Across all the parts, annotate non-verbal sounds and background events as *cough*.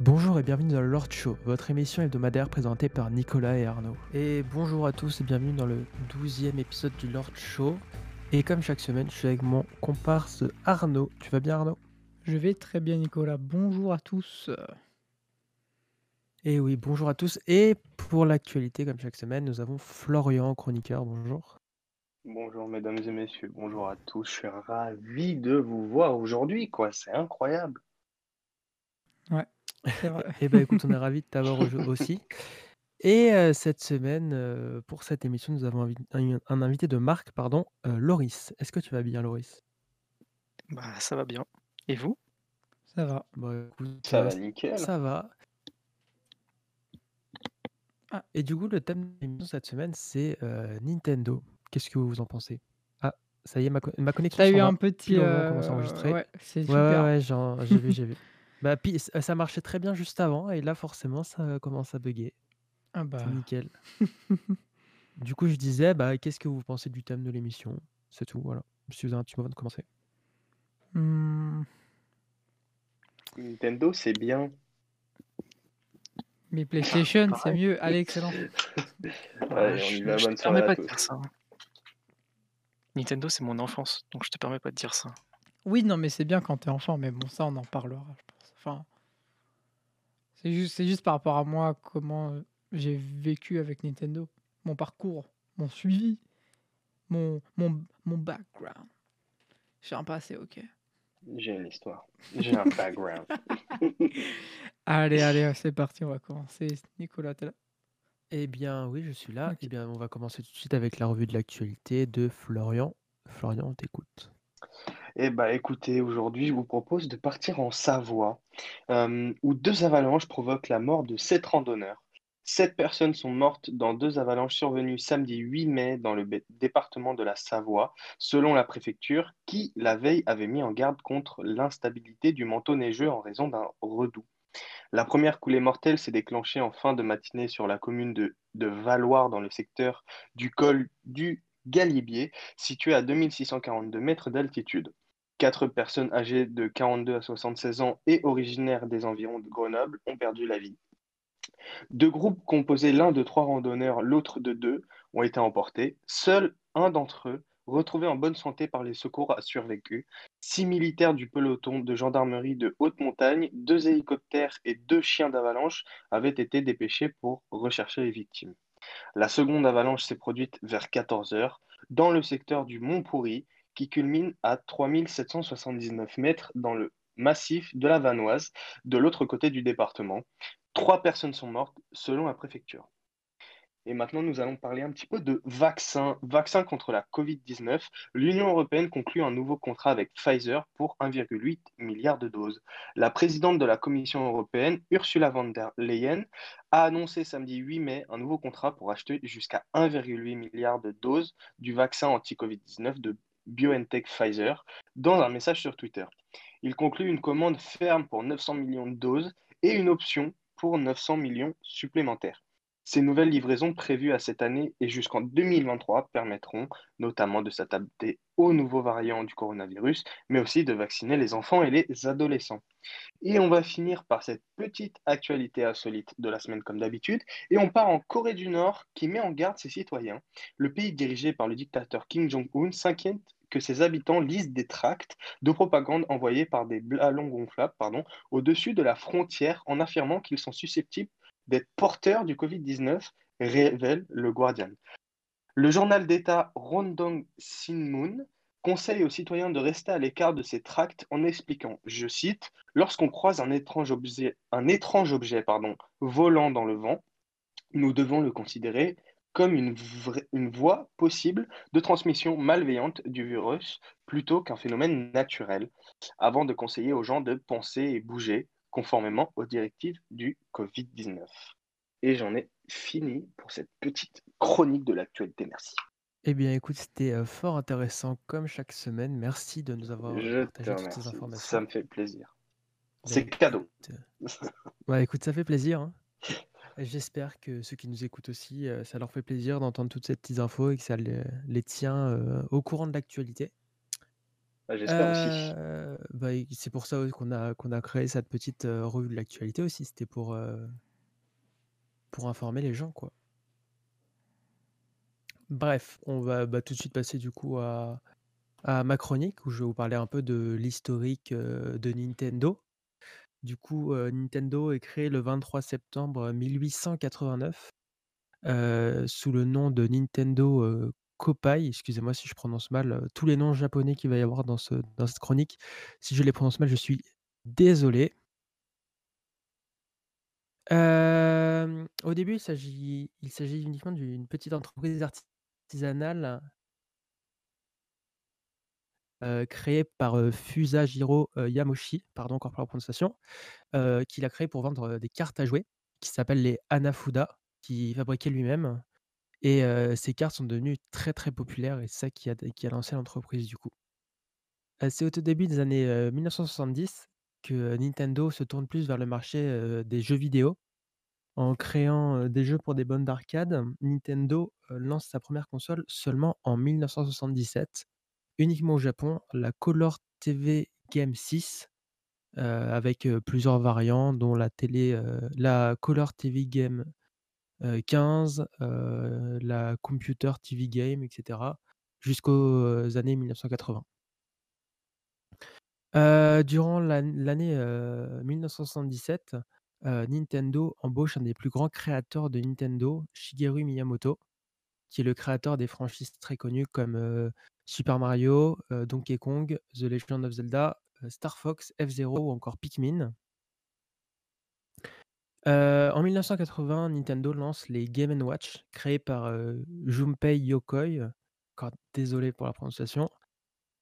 Bonjour et bienvenue dans le Lord Show, votre émission hebdomadaire présentée par Nicolas et Arnaud. Et bonjour à tous et bienvenue dans le 12e épisode du Lord Show. Et comme chaque semaine, je suis avec mon comparse Arnaud. Tu vas bien Arnaud? Je vais très bien Nicolas. Bonjour à tous. Et oui, bonjour à tous. Et pour l'actualité, comme chaque semaine, nous avons Florian, chroniqueur. Bonjour. Bonjour mesdames et messieurs, bonjour à tous. Je suis ravi de vous voir aujourd'hui, quoi. C'est incroyable. Ouais, c'est vrai. Eh ben écoute, on est ravis de t'avoir au- aussi. Et euh, cette semaine, euh, pour cette émission, nous avons invi- un, un invité de marque, pardon, euh, Loris. Est-ce que tu vas bien, Loris? Bah, ça va bien. Et vous? Ça va. Bah, écoute, Ça euh, va nickel. ça va. Ah. Et du coup, le thème de l'émission cette semaine, c'est euh, Nintendo. Qu'est-ce que vous en pensez? Ah, ça y est, ma, co- ma connexion T'as s'en eu va. un petit. pile au moment où on euh, commence à enregistrer. Ouais, c'est Ouais, ouais, super. ouais, j'en- j'ai vu, j'ai vu. *laughs* Bah, puis, ça marchait très bien juste avant, et là, forcément, ça commence à bugger. Ah bah. C'est nickel. *laughs* Du coup, je disais, bah, qu'est-ce que vous pensez du thème de l'émission? C'est tout, voilà. Si vous avez un petit moment de commencer. Hmm, Nintendo, c'est bien. mais PlayStation, c'est Pareil. mieux. Allez, excellent. *laughs* Allez, on je, y va, je bonne te permets soirée à pas de tous. dire ça. Nintendo, c'est mon enfance, donc je te permets pas de dire ça. Oui, non, mais c'est bien quand t'es enfant, mais bon, ça, on en parlera, je pense. Enfin, c'est juste, c'est juste par rapport à moi, comment euh, j'ai vécu avec Nintendo. Mon parcours, mon suivi, mon, mon, mon background. J'ai un passé, ok. J'ai une histoire. J'ai un background. *laughs* Allez, allez, c'est parti, on va commencer. Nicolas, t'es là Eh bien, oui, je suis là. Ok. Eh bien, on va commencer tout de suite avec la revue de l'actualité de Florian. Florian, on t'écoute. Eh bah écoutez, aujourd'hui, je vous propose de partir en Savoie, euh, où deux avalanches provoquent la mort de sept randonneurs. Sept personnes sont mortes dans deux avalanches survenues samedi 8 mai dans le département de la Savoie, selon la préfecture, qui, la veille, avait mis en garde contre l'instabilité du manteau neigeux en raison d'un redout. La première coulée mortelle s'est déclenchée en fin de matinée sur la commune de, de Valloire dans le secteur du col du Galibier, situé à 2642 mètres d'altitude. Quatre personnes âgées de 42 à 76 ans et originaires des environs de Grenoble ont perdu la vie. Deux groupes composés l'un de trois randonneurs, l'autre de deux, ont été emportés. Seul un d'entre eux, retrouvé en bonne santé par les secours, a survécu. Six militaires du peloton de gendarmerie de haute montagne, deux hélicoptères et deux chiens d'avalanche avaient été dépêchés pour rechercher les victimes. La seconde avalanche s'est produite vers 14 heures dans le secteur du Mont Pourri, qui culmine à 3779 mètres dans le massif de la Vanoise, de l'autre côté du département. Trois personnes sont mortes selon la préfecture. Et maintenant, nous allons parler un petit peu de vaccins. Vaccins contre la Covid-19. L'Union européenne conclut un nouveau contrat avec Pfizer pour 1,8 milliard de doses. La présidente de la Commission européenne, Ursula von der Leyen, a annoncé samedi 8 mai un nouveau contrat pour acheter jusqu'à 1,8 milliard de doses du vaccin anti-Covid-19 de BioNTech Pfizer dans un message sur Twitter. Il conclut une commande ferme pour 900 millions de doses et une option pour 900 millions supplémentaires. Ces nouvelles livraisons prévues à cette année et jusqu'en 2023 permettront notamment de s'adapter aux nouveaux variants du coronavirus, mais aussi de vacciner les enfants et les adolescents. Et on va finir par cette petite actualité insolite de la semaine comme d'habitude, et on part en Corée du Nord qui met en garde ses citoyens. Le pays dirigé par le dictateur Kim Jong-un s'inquiète que ses habitants lisent des tracts de propagande envoyés par des ballons gonflables pardon, au-dessus de la frontière en affirmant qu'ils sont susceptibles d'être porteurs du Covid-19, révèle le Guardian. Le journal d'État Rondong Sinmun conseille aux citoyens de rester à l'écart de ces tracts en expliquant, je cite, Lorsqu'on croise un étrange objet, volant dans le vent, nous devons le considérer comme une voie possible de transmission malveillante du virus plutôt qu'un phénomène naturel, avant de conseiller aux gens de penser et bouger conformément aux directives du Covid-19. Et j'en ai fini pour cette petite chronique de l'actualité. Merci. Eh bien, écoute, c'était euh, fort intéressant comme chaque semaine. Merci de nous avoir Je partagé toutes ces informations. Ça me fait plaisir. Bah, C'est cadeau. écoute, euh, Ouais, écoute, ça fait plaisir. hein. J'espère que ceux qui nous écoutent aussi, euh, ça leur fait plaisir d'entendre toutes ces petites infos et que ça les, les tient euh, au courant de l'actualité. Heu, bah, c'est pour ça, qu'on a créé cette petite, revue de l'actualité aussi. C'était pour, informer les gens, quoi. Bref, on va, bah, tout de suite passer du coup à à ma chronique où je vais vous parler un peu de l'historique, de Nintendo. Du coup, Nintendo est créé le 23 septembre 1889, heu, sous le nom de Nintendo, heu, Koppai. Excusez-moi si je prononce mal, tous les noms japonais qu'il va y avoir dans ce dans cette chronique. Si je les prononce mal, je suis désolé. Au début, il s'agit uniquement d'une petite entreprise artisanale créée par, Fusajiro, heu, Yamauchi, pardon encore pour la prononciation, qu'il a créé pour vendre, des cartes à jouer qui s'appellent les Hanafuda, qu'il fabriquait lui-même et ces cartes sont devenues très, très populaires et c'est ça qui a qui a lancé l'entreprise du coup. C'est au tout début des années, heu, 1970 que Nintendo se tourne plus vers le marché, des jeux vidéo. En créant, des jeux pour des bornes d'arcade, Nintendo, lance sa première console seulement en 1977, uniquement au Japon, la Color TV Game 6, heu, avec, plusieurs variants dont la télé, la Color TV Game, heu, 15, heu, la Computer TV Game et cetera, jusqu'aux années 1980. Heu, durant l'an l'année, heu, 1977, heu, Nintendo embauche un des plus grands créateurs de Nintendo, Shigeru Miyamoto, qui est le créateur des franchises très connues comme, Super Mario, Donkey Kong, The Legend of Zelda, Star Fox, F-Zero ou encore Pikmin. Heu, en 1980, Nintendo lance les Game& Watch créés par, heu, Junpei Yokoi, encore désolé pour la prononciation.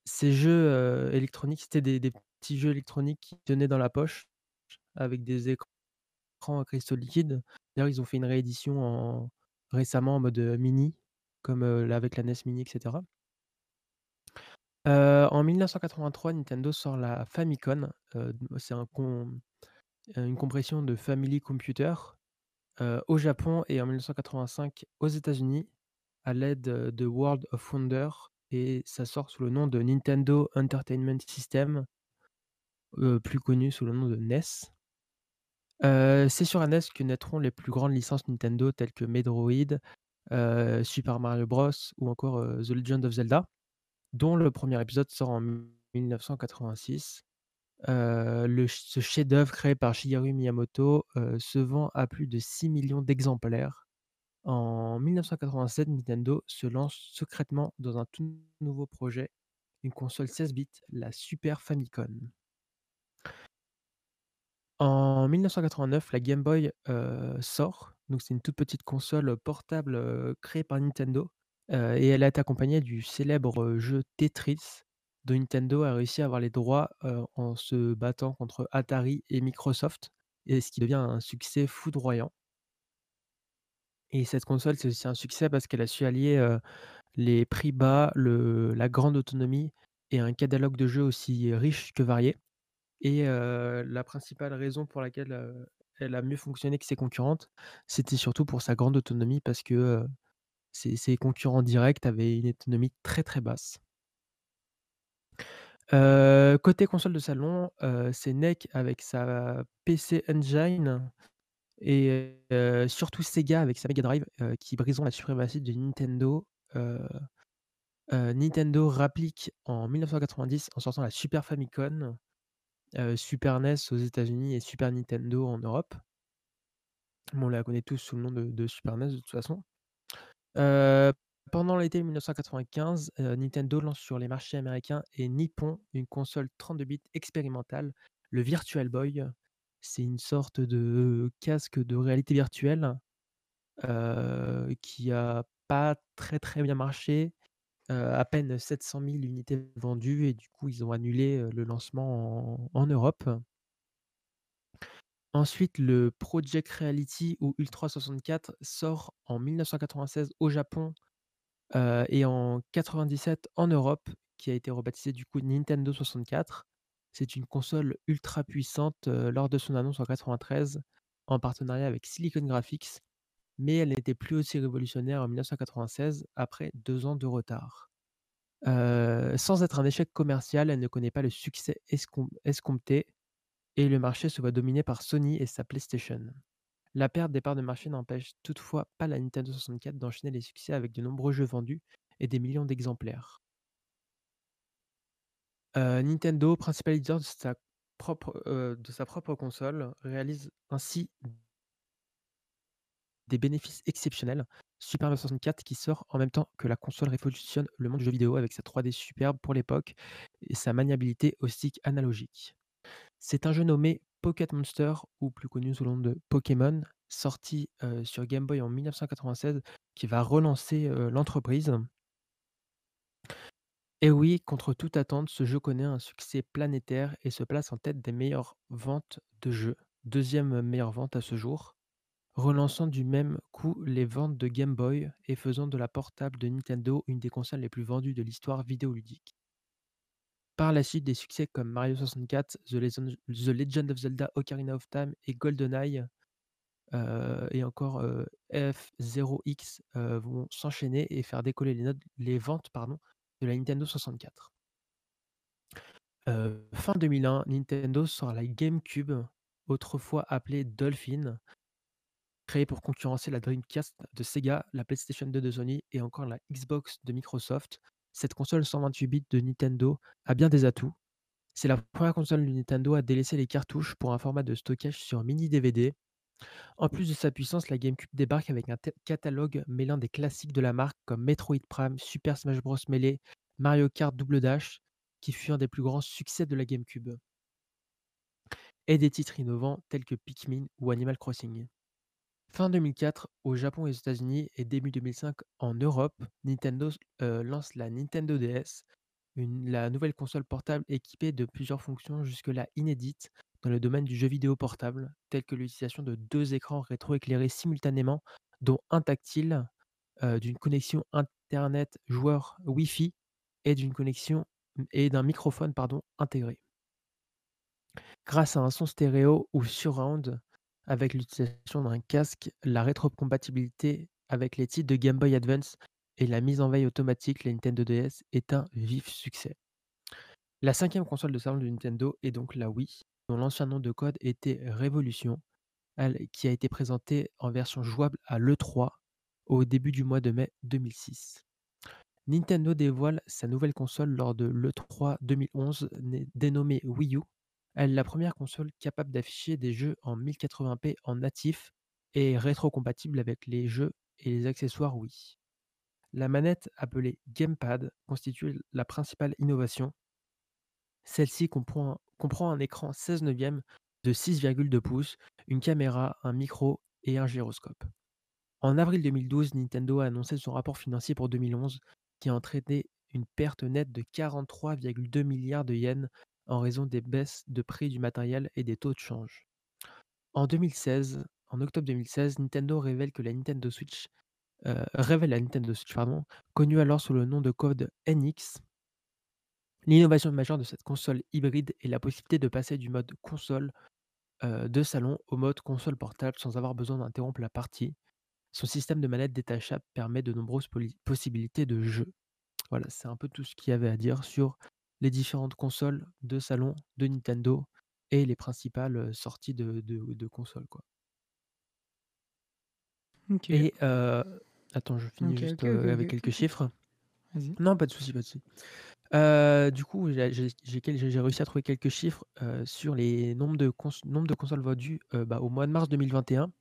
Ces jeux, électroniques, c'était des petits jeux électroniques qui tenaient dans la poche, avec des écrans à cristaux liquides. D'ailleurs, ils ont fait une réédition en récemment en mode, mini, comme, avec la NES Mini et cetera. Heu, en 1983, Nintendo sort la Famicom, c'est un com une compression de Family Computer, au Japon et en 1985 aux États-Unis, à l'aide, de World of Wonder et ça sort sous le nom de Nintendo Entertainment System plus connu sous le nom de NES. C'est sur la NES que naîtront les plus grandes licences Nintendo telles que Metroid, Super Mario Bros ou encore, The Legend of Zelda, dont le 1er épisode sort en 1986. Heu, le ce chef-d'œuvre créé par Shigeru Miyamoto, heu, se vend à plus de 6 000 000 d'exemplaires. En 1987, Nintendo se lance secrètement dans un tout nouveau projet, une console 16 bits, la Super Famicom. En 1989, la Game Boy, heu, sort, c'est une toute petite console portable, créée par Nintendo, et elle est accompagnée du célèbre jeu Tetris, dont Nintendo a réussi à avoir les droits, en se battant contre Atari et Microsoft et ce qui devient un succès foudroyant. Et cette console, c'est aussi un succès parce qu'elle a su allier, les prix bas, la grande autonomie et un catalogue de jeux aussi riche que varié et la principale raison pour laquelle, elle a mieux fonctionné que ses concurrentes, c'était surtout pour sa grande autonomie parce que, ses concurrents directs avaient une autonomie très, très basse. Côté console de salon, c'est NEC avec sa PC Engine et surtout Sega avec sa Mega Drive, qui briseront la suprématie de Nintendo. Nintendo rapplique en 1990 en sortant la Super Famicom, Super NES aux États-Unis et Super Nintendo en Europe. On la connaît tous sous le nom de Super NES de toute façon. Pendant l'été 1995, heu, Nintendo lance sur les marchés américains et nippons une console 32 bits expérimentale, le Virtual Boy. C'est une sorte de casque de réalité virtuelle, heu, qui a pas très, très bien marché, heu, à peine 700 000 unités vendues et du coup, ils ont annulé, le lancement en en Europe. Ensuite, le Project Reality ou Ultra 64 sort en 1996 au Japon, et en 97 en Europe, qui a été rebaptisé du coup Nintendo 64. C'est une console ultra puissante, lors de son annonce en 93, en partenariat avec Silicon Graphics, mais elle n'était plus aussi révolutionnaire en 1996 après 2 ans de retard. Sans être un échec commercial, elle ne connaît pas le succès escom escompté et le marché se voit dominé par Sony et sa PlayStation. La perte des parts de marché n'empêche toutefois pas la Nintendo 64 d'enchaîner les succès avec de nombreux jeux vendus et des millions d'exemplaires. Heu, Nintendo, principal éditeur de sa propre, heu, de sa propre console, réalise ainsi des bénéfices exceptionnels. Super Mario 64 qui sort en même temps que la console révolutionne le monde du jeu vidéo avec sa 3D superbe pour l'époque et sa maniabilité au stick analogique. C'est un jeu nommé Pocket Monster ou plus connu sous le nom de Pokémon, sorti, heu, sur Game Boy en 1996 qui va relancer, heu, l'entreprise. Et oui, contre toute attente, ce jeu connaît un succès planétaire et se place en tête des meilleures ventes de jeux, deuxième meilleure vente à ce jour, relançant du même coup les ventes de Game Boy et faisant de la portable de Nintendo une des consoles les plus vendues de l'histoire vidéoludique. Par la suite, des succès comme Mario 64, The Legend, of Zelda Ocarina of Time et GoldenEye euh, et encore euh, F0X euh, vont s'enchaîner et faire décoller les, notes- les ventes de la Nintendo 64. Euh, fin 2001, Nintendo sort la GameCube, autrefois appelée Dolphin, créée pour concurrencer la Dreamcast de Sega, la PlayStation 2 de Sony et encore la Xbox de Microsoft. Cette console 128 bits de Nintendo a bien des atouts. C'est la première console de Nintendo à délaisser les cartouches pour un format de stockage sur mini DVD. En plus de sa puissance, la GameCube débarque avec un catalogue mêlant des classiques de la marque comme Metroid Prime, Super Smash Bros. Melee, Mario Kart Double Dash, qui fut un des plus grands succès de la GameCube, et des titres innovants tels que Pikmin ou Animal Crossing. Fin 2004, au Japon et aux États-Unis et début 2005 en Europe, Nintendo euh, lance la Nintendo DS, la nouvelle console portable équipée de plusieurs fonctions jusque-là inédites dans le domaine du jeu vidéo portable, telles que l'utilisation de deux écrans rétroéclairés simultanément, dont un tactile, euh, d'une connexion Internet joueur Wi-Fi et d'une connexion et d'un microphone intégré. Grâce à un son stéréo ou surround, avec l'utilisation d'un casque, la rétrocompatibilité avec les titres de Game Boy Advance et la mise en veille automatique, la Nintendo DS est un vif succès. La cinquième console de salon de Nintendo est donc la Wii, dont l'ancien nom de code était Revolution, elle, qui a été présentée en version jouable à l'E3 au début du mois de mai 2006. Nintendo dévoile sa nouvelle console lors de l'E3 2011 dénommée Wii U. Elle est la première console capable d'afficher des jeux en 1080p en natif et rétrocompatible avec les jeux et les accessoires Wii. La manette appelée Gamepad constitue la principale innovation. Celle-ci comprend, un écran 16 neuvième de 6,2 pouces, une caméra, un micro et un gyroscope. En avril 2012, Nintendo a annoncé son rapport financier pour 2011 qui a entraîné une perte nette de 43,2 milliards de yens en raison des baisses de prix du matériel et des taux de change. En 2016, en octobre 2016, Nintendo révèle que la Nintendo Switch euh, révèle la Nintendo Switch, connue alors sous le nom de code NX. L'innovation majeure de cette console hybride est la possibilité de passer du mode console euh, de salon au mode console portable sans avoir besoin d'interrompre la partie. Son système de manette détachable permet de nombreuses possibilités de jeu. Voilà, c'est un peu tout ce qu'il y avait à dire sur les différentes consoles de salon de Nintendo et les principales sorties de, de, consoles. Quoi. Et attends, je finis juste avec quelques chiffres. Non, pas de souci, pas de souci. du coup, j'ai réussi à trouver quelques chiffres sur les nombres de, nombres de consoles vendues bah, au mois de mars 2021.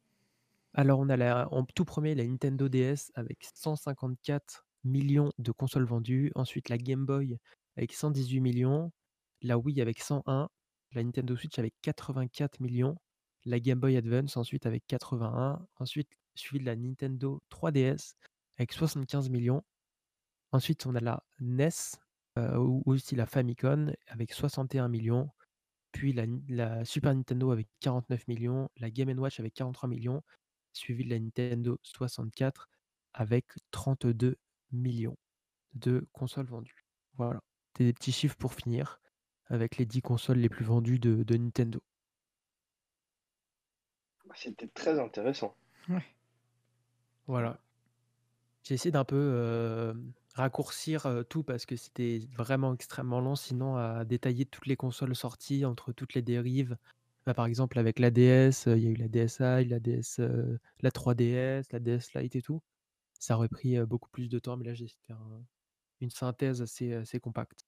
Alors, on a la, en tout premier la Nintendo DS avec 154 millions de consoles vendues. Ensuite, la Game Boy avec 118 millions. La Wii avec 101. La Nintendo Switch avec 84 millions. La Game Boy Advance ensuite avec 81. Ensuite, suivi de la Nintendo 3DS avec 75 millions. Ensuite, on a la NES euh, ou aussi la Famicom avec 61 millions. Puis la, la Super Nintendo avec 49 millions. La Game Watch avec 43 millions suivi de la Nintendo 64 avec 32 millions de consoles vendues. Voilà, des petits chiffres pour finir avec les 10 consoles les plus vendues de, Nintendo. Bah, c'était très intéressant. Ouais. Voilà. J'ai essayé d'un peu raccourcir, heu, tout parce que c'était vraiment extrêmement long sinon à détailler toutes les consoles sorties entre toutes les dérives. Bah, par exemple avec la DS, heu, il y a eu la DSi, la DS, la 3DS, la DS Lite et tout. Ça aurait pris, beaucoup plus de temps, mais là j'ai essayé de faire un une synthèse assez, assez compacte.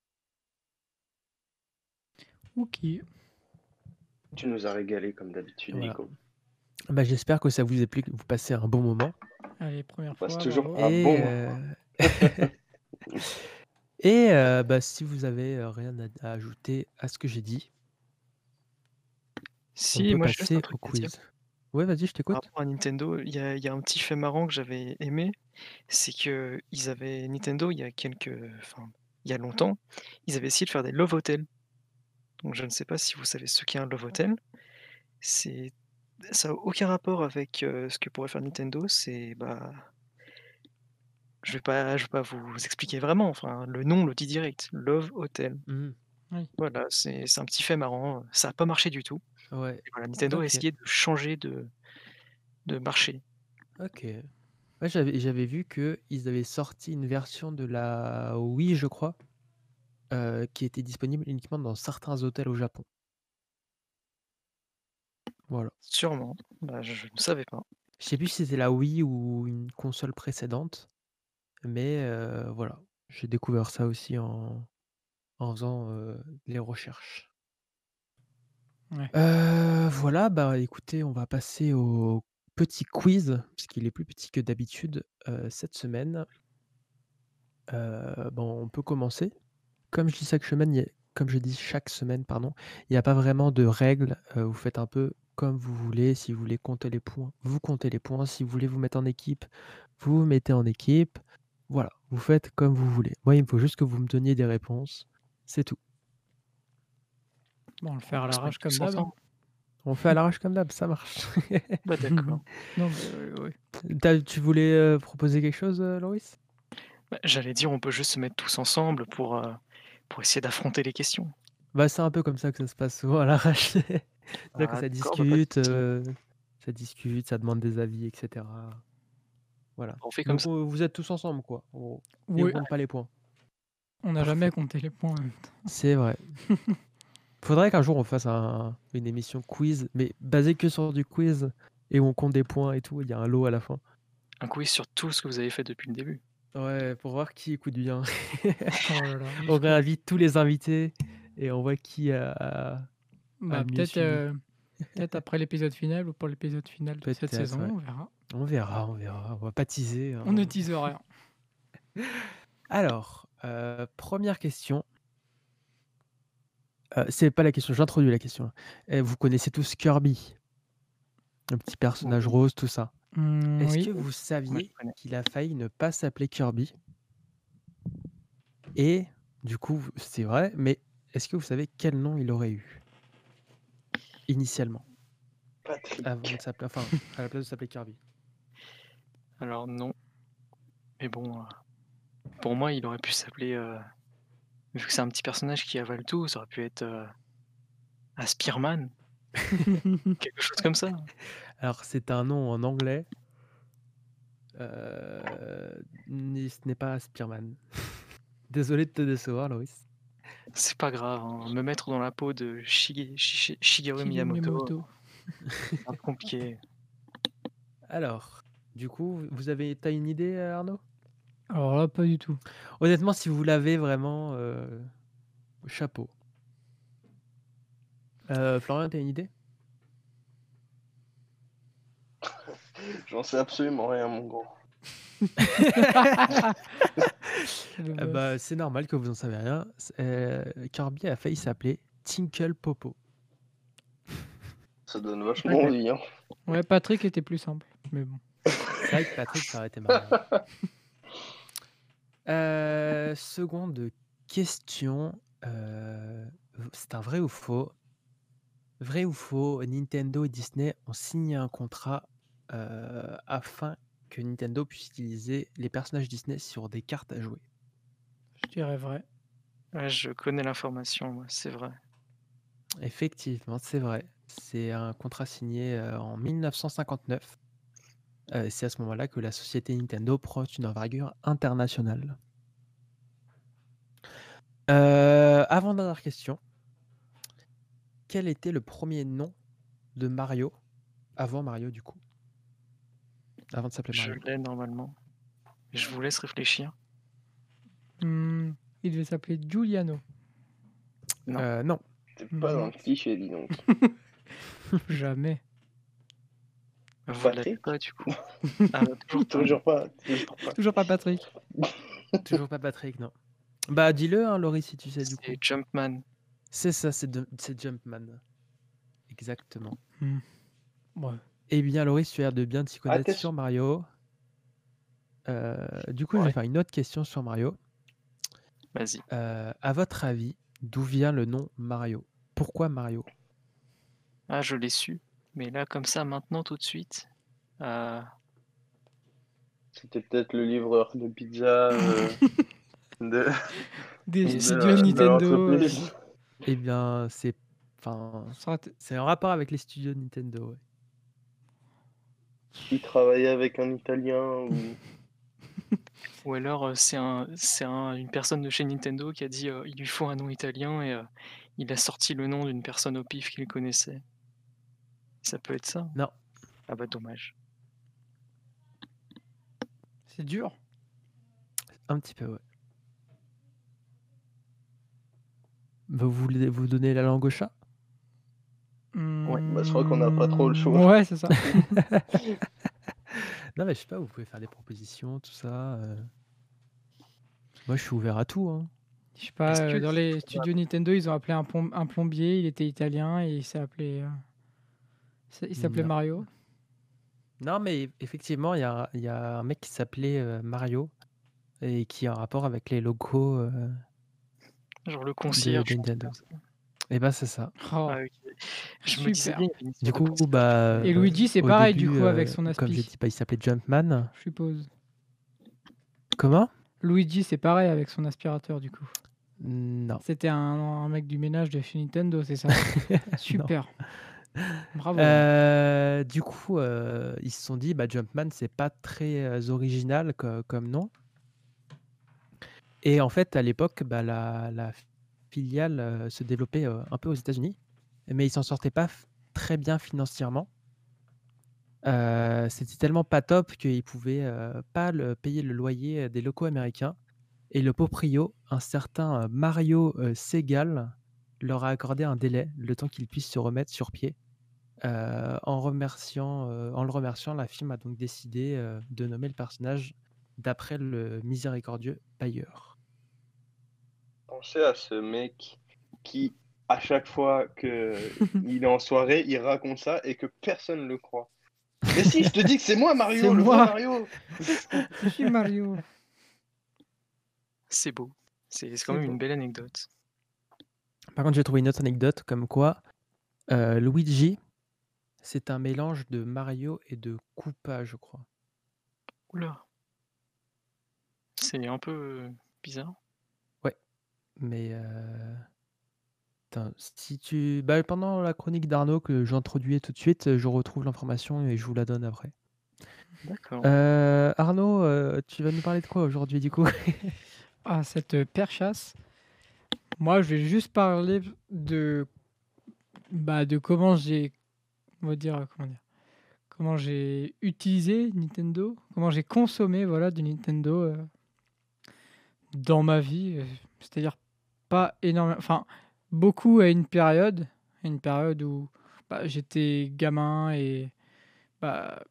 OK. Tu nous as régalé comme d'habitude, Voilà. Nico. Bah, j'espère que ça vous a plu, que vous passez un bon moment Allez, première On passe fois, toujours un et bon moment. heu *laughs* et heu, bah, si vous avez, rien à à ajouter à ce que j'ai dit on Si, peut moi passer truc au quiz. Ouais, vas-y, je Par t'écoute. rapport à Nintendo, il y a il y a un petit fait marrant que j'avais aimé, c'est qu'ils avaient Nintendo il y a quelques enfin, il y a longtemps, ils avaient essayé de faire des Love Hotel. Donc je ne sais pas si vous savez ce qu'est un Love Hotel? C'est ça a aucun rapport avec, heu, ce que pourrait faire Nintendo, c'est, bah je vais pas je vais pas vous expliquer vraiment, enfin, le nom le dit direct, Love Hotel. Mmh. Oui. Voilà, c'est c'est un petit fait marrant, ça a pas marché du tout Ouais, et voilà, Nintendo a OK. essayé de changer de de marché. OK. Ouais, j'avais j'avais vu qu'ils avaient sorti une version de la Wii, je crois, heu, qui était disponible uniquement dans certains hôtels au Japon. Voilà. Sûrement, bah, je ne savais pas. Je sais plus si c'était la Wii ou une console précédente, mais heu, voilà, j'ai découvert ça aussi en en faisant, heu, les recherches. Heu, voilà, bah, écoutez, on va passer au petit quiz, puisqu'il est plus petit que d'habitude, heu, cette semaine. Heu, bon, on peut commencer. Comme je dis chaque semaine, a pardon, il y a pas vraiment de règles, vous faites un peu comme vous voulez. Si vous voulez compter les points, vous comptez les points. Si vous voulez vous mettre en équipe, vous vous mettez en équipe. Voilà, vous faites comme vous voulez. Moi, il me faut juste que vous me donniez des réponses, c'est tout. Bon, on le fait On à l'arrache comme d'hab, hein. On fait à l'arrache comme d'hab, ça marche. *laughs* Bah, d'accord. Non, mais oui, oui. Tu voulais, heu, proposer quelque chose, Loris? Bah, j'allais dire, on peut juste se mettre tous ensemble pour, heu, pour essayer d'affronter les questions. Bah, c'est un peu comme ça que ça se passe souvent à l'arrache. *laughs* C'est-à-dire que Ah ça bah, discute, ça discute, ça demande des avis et cetera. Voilà. On fait comme Donc ça. on vous êtes tous ensemble, quoi, en gros et on Oui. compte pas les points. On n'a jamais compté les points. C'est vrai. *laughs* Faudrait qu'un jour on fasse un une émission quiz, mais basée que sur du quiz et on compte des points et tout, il y a un lot à la fin. Un quiz sur tout ce que vous avez fait depuis le début. Ouais, pour voir qui écoute bien. *laughs* Oh là là, *laughs* On réinvite tous les invités et on voit qui a Bah, mieux peut-être, après l'épisode final ou pour l'épisode final de cette saison, ouais. on verra. On verra, on verra. On va pas teaser, hein. On ne tease rien. *laughs* Alors, heu, 1re question. Heu, c'est pas la question, j'introduis la question. Heu, vous connaissez tous Kirby? Le petit personnage Oui. rose, tout ça. Mmh, Est-ce oui. que vous saviez qu'il a failli ne pas s'appeler Kirby? Et du coup, c'est vrai, mais est-ce que vous savez quel nom il aurait eu? Initialement? Avant de s'appeler enfin, à la place de s'appeler Kirby. Alors non. Mais bon, heu, pour moi, il aurait pu s'appeler, heu, vu que c'est un petit personnage qui avale tout, ça aurait pu être, heu, Aspirman. *laughs* Quelque chose comme ça. Alors c'est un nom en anglais. Mais ce n'est pas Spearman. *laughs* Désolé de te décevoir, Loris. C'est pas grave, hein, me mettre dans la peau de Shige Shigeru Miyamoto, Miyamoto. c'est un compliqué. Alors, du coup, vous avez tu as une idée, heu, Arnaud? Alors là, pas du tout. Honnêtement, si vous l'avez vraiment, heu, chapeau. Heu, Florian, tu as une idée? *laughs* J'en sais absolument rien, mon gros. Le Ah boss. bah, c'est normal que vous en savez rien. C heu, Kirby a failli s'appeler Tinkle Popo. Ça donne vachement Ouais. envie, hein. Ouais, Patrick était plus simple, mais bon. C'est vrai que Patrick, ça aurait été marrant. *laughs* Heu, seconde question, heu, v c'est un vrai ou faux? Vrai ou faux, Nintendo et Disney ont signé un contrat, heu, afin que Nintendo puisse utiliser les personnages Disney sur des cartes à jouer? Je dirais vrai. Ouais, je connais l'information, moi, c'est vrai. Effectivement, c'est vrai. C'est un contrat signé, heu, en 1959. Heu, c'est à ce moment-là que la société Nintendo prend une envergure internationale. Euh, avant-dernière question. Quel était le premier nom de Mario avant Mario, du coup? Avant de s'appeler Je Mario. l'ai normalement. Je vous laisse réfléchir. Hmm, il devait s'appeler Giuliano. Non. Euh, non. T'es pas dans le cliché, dis donc. *laughs* *laughs* Jamais. Patrick pas du coup. *laughs* Ah, toujours pas. Toujours pas. Toujours pas. Toujours pas Patrick. *laughs* Toujours pas Patrick, non. Bah, dis-le, hein, Laurie, si tu sais, du coup. C'est Jumpman. C'est ça, c'est Jumpman. Exactement. Ouais. Eh bien, Laurie, tu as l'air de bien t'y connaître sur Mario. Euh, du coup, je vais faire une autre question sur Mario. Vas-y. Euh, à votre avis, d'où vient le nom Mario? Pourquoi Mario? Ah, je l'ai su. Mais là, comme ça, maintenant, tout de suite. euh, C'était peut-être le livreur de pizza euh, *laughs* de, Des studios de Nintendo. Eh bien, c'est enfin, c'est en rapport avec les studios Nintendo. ouais. Il travaillait avec un Italien ou... *laughs* Ou alors, euh, c'est un, c'est un- une personne de chez Nintendo qui a dit euh, il lui faut un nom italien et euh, il a sorti le nom d'une personne au pif qu'il connaissait. Ça peut être ça Non. Ah bah dommage. C'est dur. Un petit peu, ouais. Vous voulez vous donner la langue au chat? Ouais, bah, je crois qu'on n'a pas trop le choix. Ouais, c'est ça. *laughs* Non, mais je sais pas, vous pouvez faire des propositions, tout ça. euh. Moi, je suis ouvert à tout. Hein. Je sais pas, Est-ce euh, que dans les studios Nintendo, ils ont appelé un, plom- un plombier, il était italien et il s'est appelé. euh, Il s'appelait. Mario. Non, mais effectivement, il y a, il y a un mec qui s'appelait euh, Mario et qui a un rapport avec les logos euh, Genre le concierge. de Nintendo. Et bah, c'est ça. Oh, Ah. Je me disais Super. bien, Du coup, bah. Et Luigi, c'est pareil, du coup, avec euh, son Comme j'ai dit, bah, il s'appelait Jumpman. Je suppose. Comment? Luigi, c'est pareil avec son aspirateur, du coup. Non. C'était un, un mec du ménage de chez Nintendo, c'est ça? *laughs* Super. *laughs* Bravo. Euh, du coup, euh, ils se sont dit, bah, Jumpman, c'est pas très euh, original co- comme nom. Et en fait, à l'époque, bah, la, filiale se développait un peu aux États-Unis, mais ils s'en sortaient pas très bien financièrement. C'était tellement pas top qu'ils pouvaient pas payer le loyer des locaux américains. Et le proprio, un certain Mario Segal, leur a accordé un délai, le temps qu'ils puissent se remettre sur pied. Euh, en, remerciant, euh, en le remerciant, la film a donc décidé euh, de nommer le personnage d'après le miséricordieux Bayer. Pensez à ce mec qui, à chaque fois qu'il *laughs* est en soirée, il raconte ça et que personne ne le croit. *laughs* Mais si, je te dis que c'est moi, Mario, C'est le moi. vrai Mario. *laughs* Je suis Mario. C'est beau. C'est quand même beau. une belle anecdote. Par contre, j'ai trouvé une autre anecdote comme quoi euh, Luigi, c'est un mélange de Mario et de Koopa, je crois. Oula. C'est un peu euh, bizarre. Mais euh, putain, si tu, bah, pendant la chronique d'Arnaud que j'introduis tout de suite, je retrouve l'information et je vous la donne après. D'accord. Euh, Arnaud, euh, tu vas nous parler de quoi aujourd'hui du coup? *laughs* Ah, cette perchasse. Moi, je vais juste parler de, bah, de comment j'ai, dire, comment dire, comment j'ai utilisé Nintendo, comment j'ai consommé, voilà, du Nintendo euh, dans ma vie. euh, C'est-à-dire pas énormément, enfin, beaucoup à une période, à une période où bah, j'étais gamin et bah,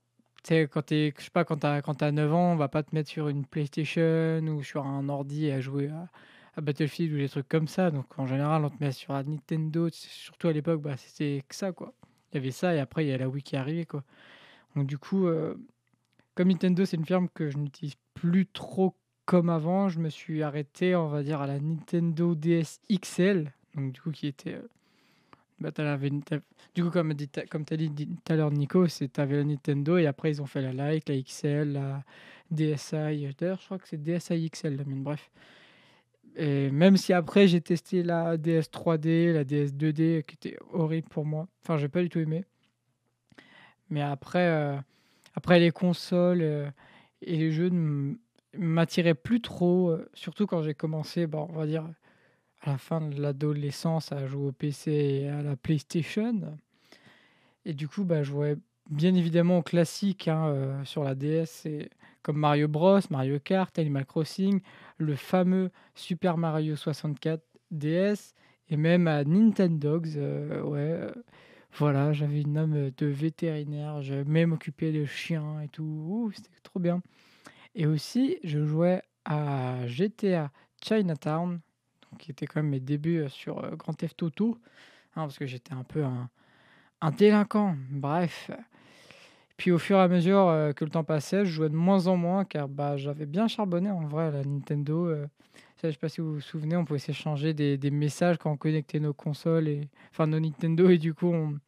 tu sais, quand t'es, je sais pas, quand t'as, quand t'as 9 ans, on va pas te mettre sur une PlayStation ou sur un ordi à jouer à, à Battlefield ou des trucs comme ça. Donc en général, on te met sur la Nintendo, surtout à l'époque, bah, c'était que ça, quoi. Il y avait ça et après, il y a la Wii qui est arrivée, quoi. Donc du coup, euh, comme Nintendo, c'est une firme que je n'utilise plus trop comme avant, je me suis arrêté, on va dire, à la Nintendo DS XL. Donc du coup, qui était... euh, bah, du coup, comme tu as dit tout à l'heure, Nico, c'est avais la Nintendo et après, ils ont fait la Lite, la XL, la DSi. D'ailleurs, je crois que c'est DSi XL, la bref. Et même si après, j'ai testé la DS 3D, la DS 2D, qui était horrible pour moi. Enfin, j'ai pas du tout aimé. Mais après, euh, après les consoles euh, et les jeux ne m'attiraient plus trop, euh, surtout quand j'ai commencé, bon, on va dire, à la fin de l'adolescence à jouer au PC et à la PlayStation. Et du coup, bah, je jouais bien évidemment au classique hein, sur la DS, comme Mario Bros, Mario Kart, Animal Crossing, le fameux Super Mario 64 DS et même à Nintendogs. euh, ouais, euh, voilà, j'avais une âme de vétérinaire, j'ai même occupé de chiens et tout. C'était trop bien. Et aussi, je jouais à GTA Chinatown, qui était quand même mes débuts euh, sur euh, Grand Theft Auto, hein, parce que j'étais un peu un délinquant. Bref. Puis au fur et à mesure euh, que le temps passait, je jouais de moins en moins car bah, j'avais bien charbonné en vrai à la Nintendo. euh. Ça, je sais pas si vous vous souvenez, on pouvait s'échanger des, des messages quand on connectait nos consoles, et, enfin nos Nintendo, et du coup, on-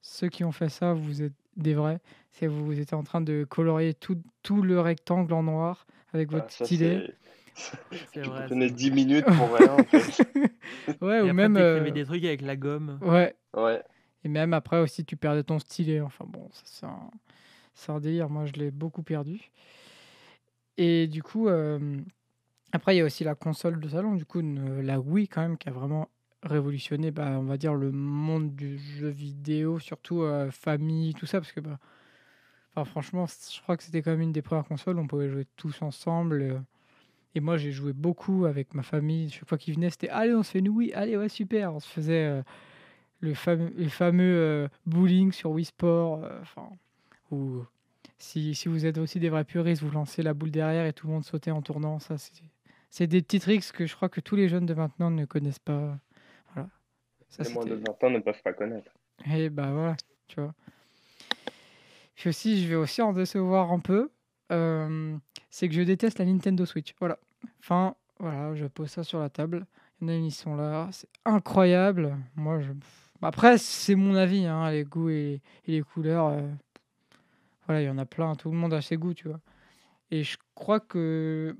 ceux qui ont fait ça, vous êtes des vrais. C'est vous, vous étiez en train de colorier tout, tout le rectangle en noir avec Ah, votre ça, stylet. c'est. *laughs* C'est Tu vrai. prenais c'est 10 vrai. minutes pour rien, en fait. *laughs* Ouais, Et ou après, même. t'écrivais euh, des trucs avec la gomme. Ouais, Ouais. Et même après aussi, tu perdais ton stylet. Enfin bon, c'est un, un délire. Moi, je l'ai beaucoup perdu. Et du coup, euh, après, il y a aussi la console de salon, du coup, la Wii quand même, qui a vraiment révolutionné, bah, on va dire, le monde du jeu vidéo, surtout euh, famille, tout ça, parce que, bah, franchement, je crois que c'était quand même une des premières consoles on pouvait jouer tous ensemble. et moi, j'ai joué beaucoup avec ma famille. Chaque fois qu'ils venaient, c'était Allez, on se fait une Wii. Allez, ouais, super. On se faisait euh, le fameux, les fameux euh, bowling sur Wii Sport. euh, Enfin, ou si, si vous êtes aussi des vrais puristes, vous lancez la boule derrière et tout le monde sautait en tournant. Ça, c'est c'est des petits tricks que je crois que tous les jeunes de maintenant ne connaissent pas. Voilà. Ça, Les moins de c'était- 20 ans ne peuvent pas connaître. et bah voilà, tu vois. Puis aussi, je vais aussi en décevoir un peu. euh, c'est que je déteste la Nintendo Switch. Voilà. Enfin, voilà, je pose ça sur la table. Il y en a une, ils sont là. C'est incroyable. Moi, je... Après, c'est mon avis, hein, les goûts et, les couleurs. euh, Voilà, il y en a plein. Tout le monde a ses goûts, tu vois. Et je crois que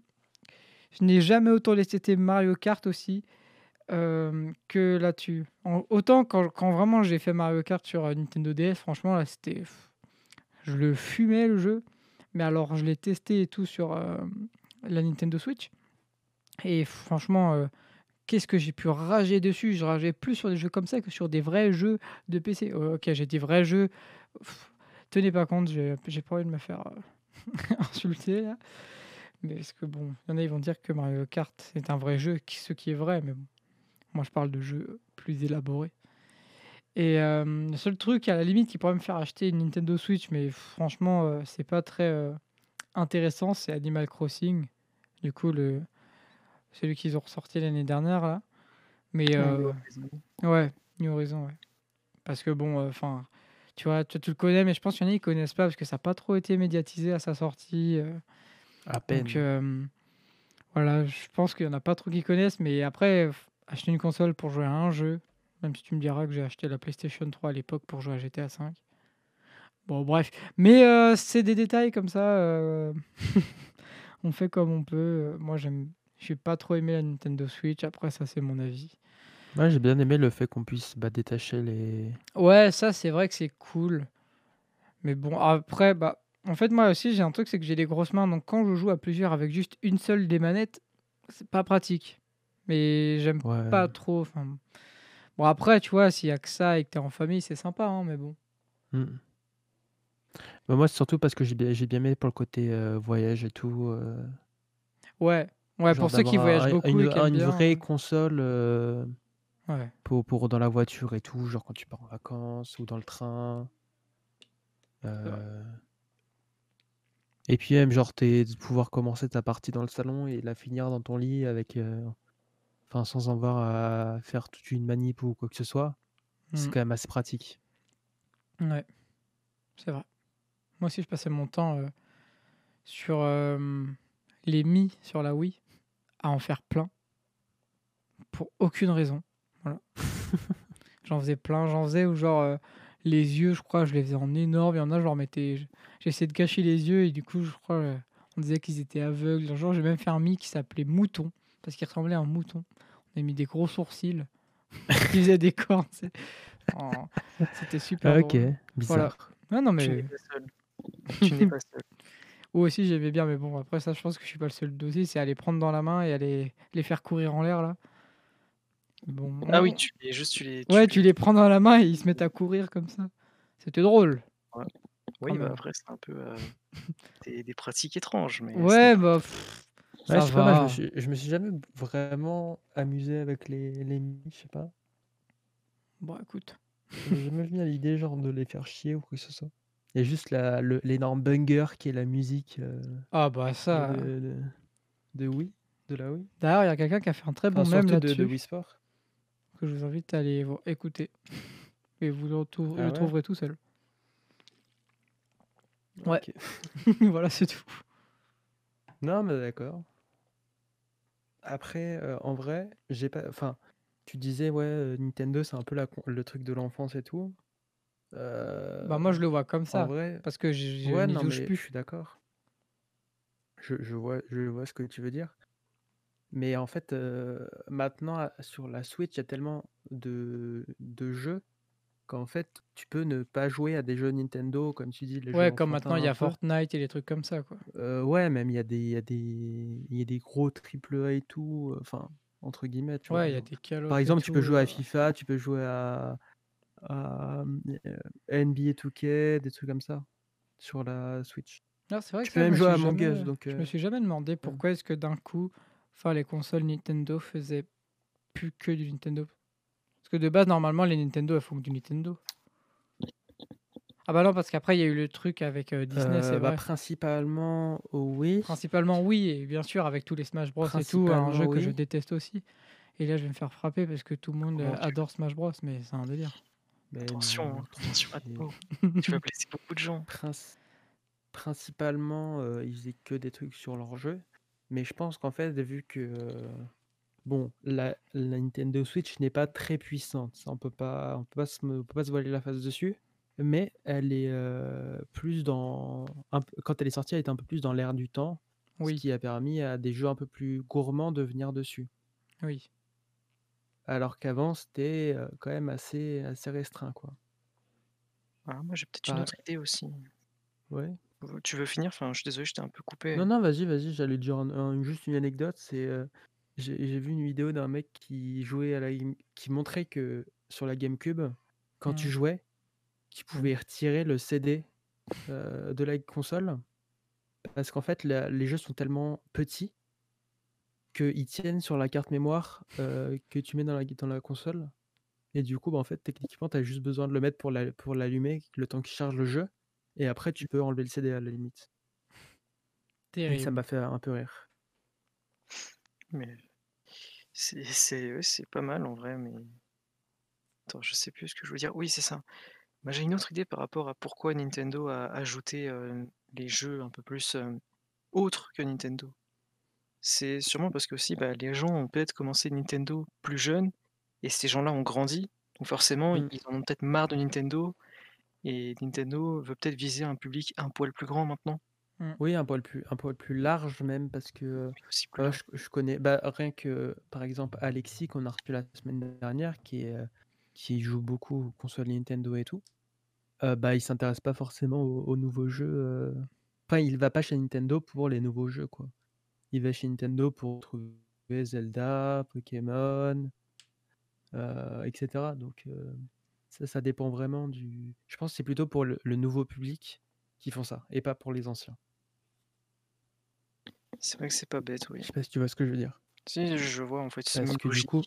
je n'ai jamais autant détesté Mario Kart aussi euh, que là-dessus. Autant quand, quand vraiment j'ai fait Mario Kart sur euh, Nintendo DS, franchement, là, c'était. Je le fumais le jeu. Mais alors, je l'ai testé et tout sur la Nintendo Switch. Et franchement, qu'est-ce que j'ai pu rager dessus? Je rageais plus sur des jeux comme ça que sur des vrais jeux de PC. Oh, ok, j'ai dit vrais jeux. Tenez pas compte, j'ai pas envie de me faire euh, *laughs* insulter là. Mais parce que bon, il y en a, ils vont dire que Mario Kart c'est un vrai jeu, ce qui est vrai, mais bon. Moi, je parle de jeux plus élaborés. Et euh, le seul truc, à la limite, qui pourrait me faire acheter une Nintendo Switch, mais franchement, euh, c'est pas très euh, intéressant, c'est Animal Crossing. Du coup, le, celui qu'ils ont ressorti l'année dernière, là. Mais euh, ouais, New Horizon, ouais. Parce que bon, enfin, tu vois, tu, tu le connais, mais je pense qu'il y en a qui connaissent pas parce que ça n'a pas trop été médiatisé à sa sortie. euh. À peine. Donc euh, voilà, je pense qu'il y en a pas trop qui connaissent, mais après, acheter une console pour jouer à un jeu, même si tu me diras que j'ai acheté la PlayStation 3 à l'époque pour jouer à GTA 5. Bon, bref. Mais euh, c'est des détails comme ça. euh, *laughs* on fait comme on peut. Euh, Moi, j'aime. J'ai pas trop aimé la Nintendo Switch. Après, ça, c'est mon avis. Moi, j'ai bien aimé le fait qu'on puisse bah, détacher les. Ouais, ça, c'est vrai que c'est cool. Mais bon, après, bah, en fait, moi aussi, j'ai un truc, c'est que j'ai des grosses mains. Donc, quand je joue à plusieurs avec juste une seule des manettes, c'est pas pratique. Mais j'aime Ouais. pas trop. Enfin, bon, après, tu vois, s'il y a que ça et que t'es en famille, c'est sympa, hein, mais bon. Mm. Bah, moi, c'est surtout parce que j'ai bien, j'ai bien aimé pour le côté euh, voyage et tout. euh, Ouais, ouais, pour ceux qui voyagent beaucoup une, et qui une bien. vraie console euh, Ouais, pour, pour dans la voiture et tout, genre quand tu pars en vacances ou dans le train. Euh, Et puis même, genre, de pouvoir commencer ta partie dans le salon et la finir dans ton lit avec, euh, enfin, sans avoir à faire toute une manip ou quoi que ce soit. C'est Mm. quand même assez pratique. ouais, c'est vrai. Moi aussi, je passais mon temps sur les Mi sur la Wii à en faire plein pour aucune raison. Voilà. *laughs* j'en faisais plein, j'en faisais où genre euh, les yeux, je crois, je les faisais en énorme. Il y en a, je leur mettais, je- j'essayais de cacher les yeux et du coup, je crois, euh, on disait qu'ils étaient aveugles. Un jour, j'ai même fait un Mi qui s'appelait Mouton parce qu'il ressemblait à un mouton. On a mis des gros sourcils *laughs* qui faisaient des cornes. c'est- Oh, C'était super. Ah, ok, drôle. bizarre. Ah non, Tu n'es mais pas seul. Tu n'es pas seul. Ou aussi j'aimais bien, mais bon, après ça, je pense que je suis pas le seul dossier, c'est aller prendre dans la main et aller les faire courir en l'air là. Bon, Ah oui, tu les juste tu les Ouais, tu tu les prends dans la main et ils se mettent à courir comme ça. C'était drôle. oui, quand bah, après c'est un peu, heu, des des pratiques étranges, mais Ouais, bah, pff, Ouais, ça je sais pas, moi, je me suis, je me suis jamais vraiment amusé avec les, les je sais pas. Bon, écoute. Je m'ai jamais venu à l'idée genre de les faire chier ou quoi que ce soit. Il y a juste la, le- l'énorme banger qui est la musique euh, Ah bah ça. de, de, de Wii, de la Wii. D'ailleurs, il y a quelqu'un qui a fait un très bon Enfin, de, Wii Sport. que je vous invite à aller vo- écouter. Et vous le, Ah le ouais? trouverez tout seul. Ouais. *laughs* Voilà, c'est tout. Non, mais d'accord. Après, euh, en vrai, j'ai pas. Enfin, tu disais, ouais, euh, Nintendo, c'est un peu la, le truc de l'enfance et tout. Euh, Bah moi, je le vois comme en ça. vrai, Parce que je, je ouais, n'y non, touche mais je plus. suis d'accord. Je, je vois, je vois ce que tu veux dire. Mais en fait, euh, maintenant, à- sur la Switch, il y a tellement de, de jeux qu'en fait, tu peux ne pas jouer à des jeux Nintendo, comme tu dis, les jeux Ouais, comme maintenant, il y a peu. Fortnite et les trucs comme ça, quoi. Euh, ouais, même il y a des, il y a des, il y a des gros triple A et tout, euh, enfin, entre guillemets, tu vois. Ouais, il y a genre. des Call Par of et exemple, tu peux tout. jouer euh. à FIFA, tu peux jouer à, à NBA 2K, des trucs comme ça, sur la Switch. Ah, c'est vrai Tu que peux ça, je même me jouer à donc... je me suis jamais demandé pourquoi est-ce que d'un coup, enfin, les consoles Nintendo faisaient plus que du Nintendo. Parce que de base, normalement, les Nintendo, elles font que du Nintendo. Ah bah non, parce qu'après, il y a eu le truc avec euh, Disney, c'est bah, vrai. principalement, oui. Principalement, oui, et bien sûr, avec tous les Smash Bros et tout, un jeu que je déteste aussi. Et là, je vais me faire frapper parce que tout le monde adore Smash Bros, mais c'est un délire. Attention, non, attention à toi. *laughs* Tu vas blesser beaucoup de gens. Princi- Principalement, euh, ils faisaient que des trucs sur leur jeu. Mais je pense qu'en fait, vu que euh, bon, la, la Nintendo Switch n'est pas très puissante, ça, on peut pas, on peut pas se, me- on peut pas se voiler la face dessus. Mais elle est euh, plus dans, un quand elle est sortie, elle était un peu plus dans l'air du temps, ce Oui, qui a permis à des jeux un peu plus gourmands de venir dessus. oui. Alors qu'avant, c'était euh, quand même assez, assez restreint, quoi. Ah, moi j'ai peut-être une Par- autre idée aussi. Ouais. Tu veux finir? Enfin, je suis désolé, je t'ai un peu coupé. Non, non, vas-y, vas-y, j'allais dire un- un- juste une anecdote. C'est, euh, j'ai j'ai vu une vidéo d'un mec qui jouait à la, Game- qui montrait que sur la GameCube, quand tu Mhm. jouais, tu pouvais retirer le CD de la console parce qu'en fait, la- les jeux sont tellement petits qu'ils tiennent sur la carte mémoire euh, que tu mets dans la, dans la console. Et du coup, bah, en fait, techniquement, tu as juste besoin de le mettre pour la- pour l'allumer le temps qu'il charge le jeu. Et après, tu peux enlever le CD à la limite. Et ça Terrible. m'a fait un peu rire. Mais c'est ouais, pas mal en vrai, mais attends, je sais plus ce que je veux dire. Oui, c'est ça. Moi, j'ai une autre idée par rapport à pourquoi Nintendo a ajouté euh, les jeux un peu plus euh, autres que Nintendo. C'est sûrement parce que aussi, bah, les gens ont peut-être commencé Nintendo plus jeunes et ces gens-là ont grandi. Donc forcément, Mm. ils en ont peut-être marre de Nintendo et Nintendo veut peut-être viser un public un poil plus grand maintenant. Oui, un poil plus, un poil plus large même parce que euh, mais aussi plus large. je, je connais bah, rien que par exemple Alexis qu'on a reçu la semaine dernière qui est, euh, qui joue beaucoup aux consoles Nintendo et tout. euh, bah il s'intéresse pas forcément aux, aux nouveaux jeux. euh. Enfin, il va pas chez Nintendo pour les nouveaux jeux quoi. Il va chez Nintendo pour trouver Zelda, Pokémon, euh, etc. Donc euh, ça, ça dépend vraiment du. Je pense que c'est plutôt pour le, le nouveau public qui font ça et pas pour les anciens. C'est vrai que c'est pas bête, oui. Je sais pas si tu vois ce que je veux dire. Si, je vois en fait, c'est que du coup,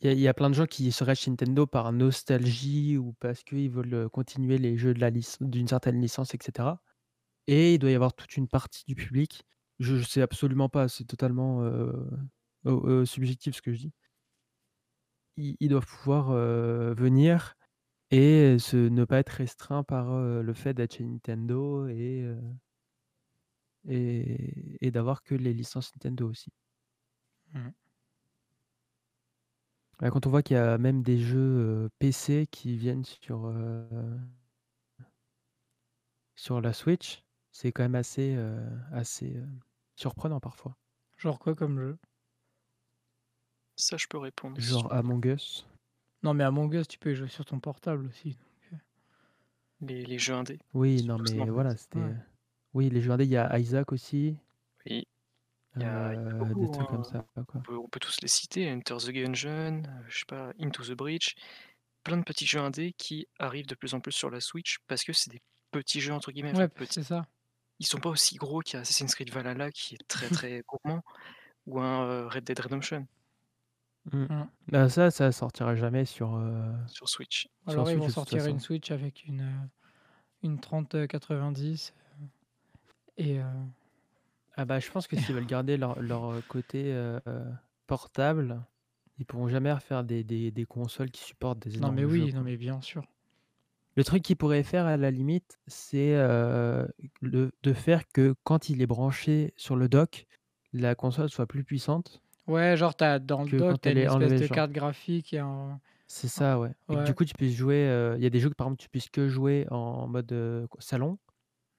il y, a- il y a plein de gens qui seraient chez Nintendo par nostalgie ou parce qu'ils veulent euh, continuer les jeux de la lic- d'une certaine licence, etc. Et il doit y avoir toute une partie du public. Je ne sais absolument pas, c'est totalement euh, subjectif ce que je dis. Ils, ils doivent pouvoir venir et se, ne pas être restreints par le fait d'être chez Nintendo et, et, et d'avoir que les licences Nintendo aussi. Mhm. Ouais, Quand on voit qu'il y a même des jeux PC qui viennent sur, euh, sur la Switch, c'est quand même assez, euh, assez euh, surprenant parfois. Genre quoi comme jeu? Ça, je peux répondre. Genre. Among Us. Non, mais Among Us, tu peux y jouer sur ton portable aussi. Les, les jeux indés. Oui, non, mais voilà, c'était. Ouais. euh, Oui, les jeux indés, il y a Isaac aussi. Oui. Il y a, il y a euh, des beaucoup, trucs comme hein. ça, quoi. On peut, on peut tous les citer, Enter the Gungeon, euh, je sais pas, Into the Breach, plein de petits jeux indés qui arrivent de plus en plus sur la Switch parce que c'est des petits jeux entre guillemets, Ouais, petits. c'est ça. Ils sont pas aussi gros qu'un Assassin's Creed Valhalla qui est très *laughs* très gourmand ou un euh, Red Dead Redemption Mm. Mm. Bah, ça, ça sortira jamais sur, euh, sur Switch. sur Alors ils Switch vont sortir une. Switch avec une, une 3090 euh, et euh, Ah bah, je pense que s'ils veulent *laughs* garder leur, leur côté portable, ils pourront jamais refaire des, des, des consoles qui supportent des non mais énormes jeux, oui, non mais bien sûr. Le truc qu'ils pourraient faire à la limite, c'est euh, le, de faire que quand il est branché sur le dock, la console soit plus puissante Ouais, genre t'as dans le que dock, quand t'as elle une est espèce enlevée, de genre. carte graphique et un... C'est ça, ouais. Et que du Ouais. coup, tu puisses jouer. euh, Il y a des jeux que par exemple, tu puisses que jouer en mode euh, salon,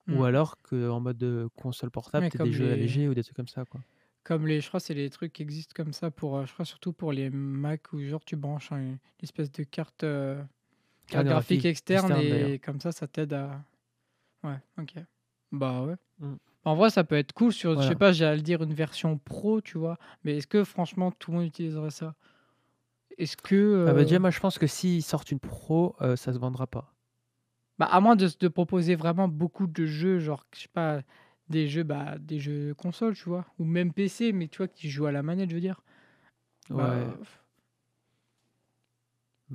ou Mm. alors qu'en mode euh, console portable, tu des comme jeux les allégés ou des trucs comme ça, quoi. comme les je crois c'est les trucs qui existent comme ça pour euh, je crois surtout pour les Mac où genre tu branches un- une espèce de carte euh, carte graphique externe et comme ça ça t'aide à Ouais, OK. Bah ouais. Mm. En vrai, ça peut être cool sur je sais pas, j'allais dire une version pro, tu vois, mais est-ce que franchement tout le monde utiliserait ça? Est-ce que Ah bah, déjà, euh, moi, je pense que s'ils sortent une pro, euh, ça se vendra pas. Bah, à moins de, de proposer vraiment beaucoup de jeux, genre, je sais pas, des jeux, bah, des jeux console, tu vois, ou même PC, mais tu vois, qui jouent à la manette, je veux dire. Bah, Ouais. Bah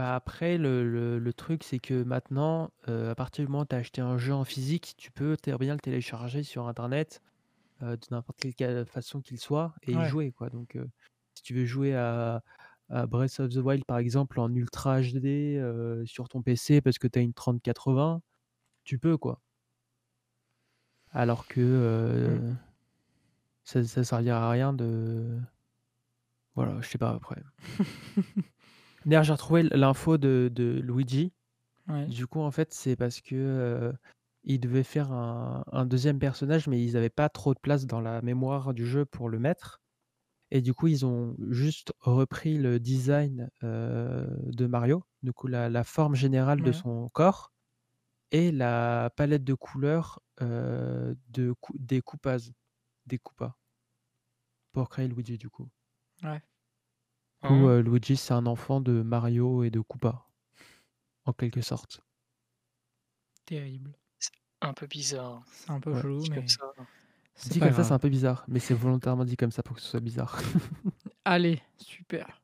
après, le, le- le truc, c'est que maintenant, euh, à partir du moment où tu as acheté un jeu en physique, tu peux très bien le télécharger sur Internet euh, de n'importe quelle façon qu'il soit et y ouais, jouer, quoi. Donc, euh, si tu veux jouer à, à Breath of the Wild, par exemple, en Ultra HD sur ton PC parce que tu as une 3080, tu peux, quoi. Alors que euh, Mm. ça, ça servira à rien de... Voilà, je sais pas après. *laughs* D'ailleurs, j'ai retrouvé l'info de, de Luigi. ouais. Du coup, en fait, c'est parce que euh, ils devaient faire un, un deuxième personnage, mais ils n'avaient pas trop de place dans la mémoire du jeu pour le mettre. Et du coup, ils ont juste repris le design euh, de Mario, du coup, la, la forme générale de Ouais. son corps et la palette de couleurs euh, de, cou- des Koopas, des Koopas, pour créer Luigi, du coup. Ouais. Du coup, Hein euh, Luigi, c'est un enfant de Mario et de Koopa, en quelque sorte. Terrible. C'est un peu bizarre. C'est un peu Ouais. chelou, Dit mais comme ça. c'est Dit pas comme ça, c'est un peu bizarre, mais c'est volontairement dit comme ça pour que ce soit bizarre. *laughs* Allez, super.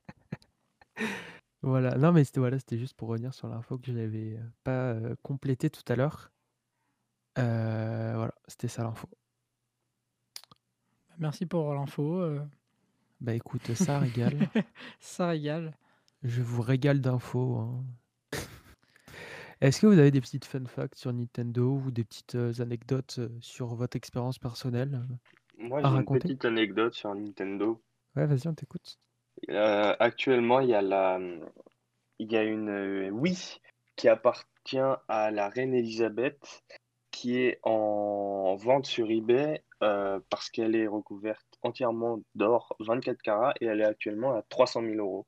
*laughs* Voilà, non, mais c'était voilà, c'était juste pour revenir sur l'info que j'avais euh, pas euh, complétée tout à l'heure. Euh, voilà, c'était ça l'info. Merci pour l'info. euh. Bah écoute, ça régale. *laughs* Ça régale. Je vous régale d'infos. hein. Est-ce que vous avez des petites fun facts sur Nintendo ou des petites euh, anecdotes euh, sur votre expérience personnelle euh, Moi, à j'ai une raconter? petite anecdote sur Nintendo. Ouais, vas-y, on t'écoute. Euh, actuellement, il y a la, il y a une euh, Wii qui appartient à la reine Elisabeth qui est en vente sur eBay euh, parce qu'elle est recouverte entièrement d'or 24 carats et elle est actuellement à 300 000 euros.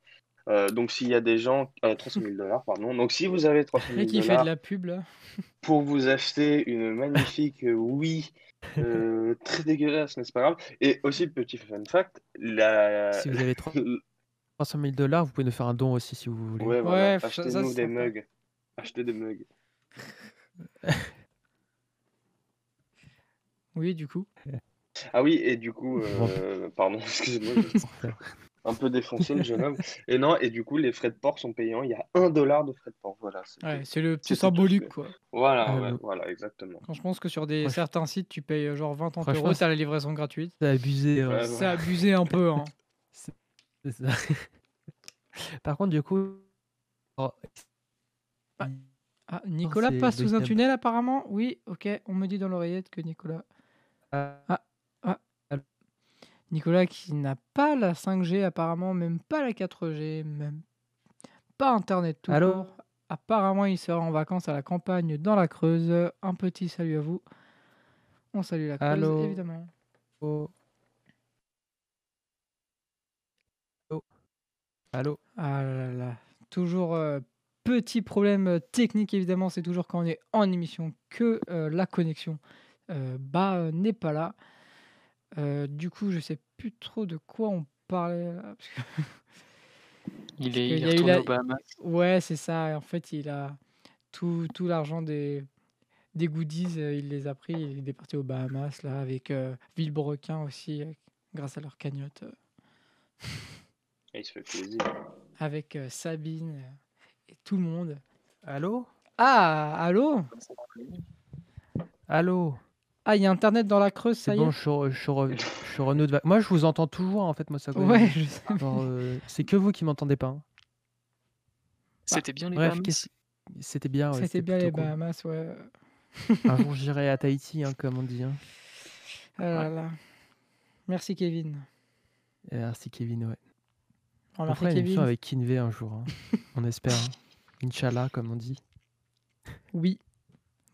Euh, donc s'il y a des gens, euh, 300 000 *laughs* dollars, pardon. Donc si vous avez 300 Et 000 qui fait de dollars la pub là. *laughs* pour vous acheter une magnifique euh, Wii euh, *laughs* très dégueulasse, mais c'est pas grave? Et aussi, petit fun fact, la... Si vous avez 300 000 dollars, vous pouvez nous faire un don aussi si vous voulez. Ouais, voilà, Ouais, ça- ça, achetez-nous des sympa. mugs. Achetez des mugs. Oui, du coup. Ah oui, et du coup, *laughs* euh, pardon, *laughs* excusez-moi, un peu défoncé le jeune homme. *laughs* Et non, et du coup, les frais de port sont payants. Il y a un dollar de frais de port. Voilà. c'est Ouais, tout. c'est le petit symbolique quoi. Voilà, Ah, ouais, voilà, exactement. Quand je pense que sur des certains sites, tu payes euh, genre 20 30 Franchement, euros, c'est- t'as la livraison gratuite. C'est abusé. hein. Ouais, C'est abusé un peu. Hein. C'est ça. Par contre, du coup. oh, Ah, Nicolas c'est passe sous un tunnel apparemment Oui, ok. On me dit dans l'oreillette que Nicolas. ah, Nicolas qui n'a pas la 5G apparemment, même pas la 4G, même pas Internet tout Allô court. Apparemment, il sera en vacances à la campagne dans la Creuse. Un petit salut à vous. On salue la Creuse, Allô évidemment. oh. Allô Allô Ah là là. Toujours euh, petit problème euh, technique, évidemment. C'est toujours quand on est en émission que euh, la connexion euh, bah, n'est pas là. Euh, du coup, je sais plus trop de quoi on parlait là, parce que *laughs* Il est, qu'il il y est a eu retourné la aux Bahamas. ouais, c'est ça. En fait, il a tout, tout l'argent des, des goodies, euh, il les a pris. Il est parti aux Bahamas là avec euh, Villebrequin aussi, euh, grâce à leur cagnotte, euh, *laughs* Et il se fait plaisir. avec euh, Sabine euh, et tout le monde. Allô? Ah, allô? Allô? Ah, il y a Internet dans la Creuse, ça y bon, est je re- je je suis revenu de vac- Moi, je vous entends toujours, en fait, moi, ça Ouais, je sais. Genre, euh, c'est que vous qui m'entendez pas. hein. C'était bien les Bref, Bahamas. qu'est-ce- c'était bien. ouais, C'était bien les plutôt cool. Bahamas, ouais. Un *laughs* jour, j'irai à Tahiti, hein, comme on dit. hein. Ah là là. Merci Kevin. Et merci, Kevin. Ouais. Oh, On merci fera une émission avec Kinvey un jour. hein. on espère. hein. *laughs* Inch'Allah, comme on dit. Oui.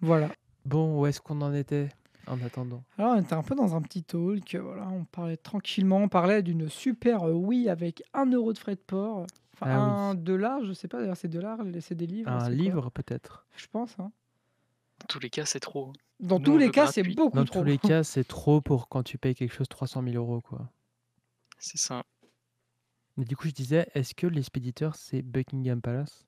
Voilà. Bon, où est-ce qu'on en était? En attendant Alors, on était un peu dans un petit talk. Voilà, on parlait tranquillement. On parlait d'une super euh, Wii avec 1 euro de frais de port. Enfin, Ah oui. un dollar, je sais pas d'ailleurs, c'est dollars, c'est des livres. Un livre, peut-être Je pense. hein. Dans tous les cas, c'est trop. Dans Nous, tous les cas, c'est beaucoup Dans trop. tous les cas, c'est trop pour quand tu payes quelque chose 300 000 euros, quoi. C'est ça. Mais du coup, je disais, est-ce que l'expéditeur, c'est Buckingham Palace?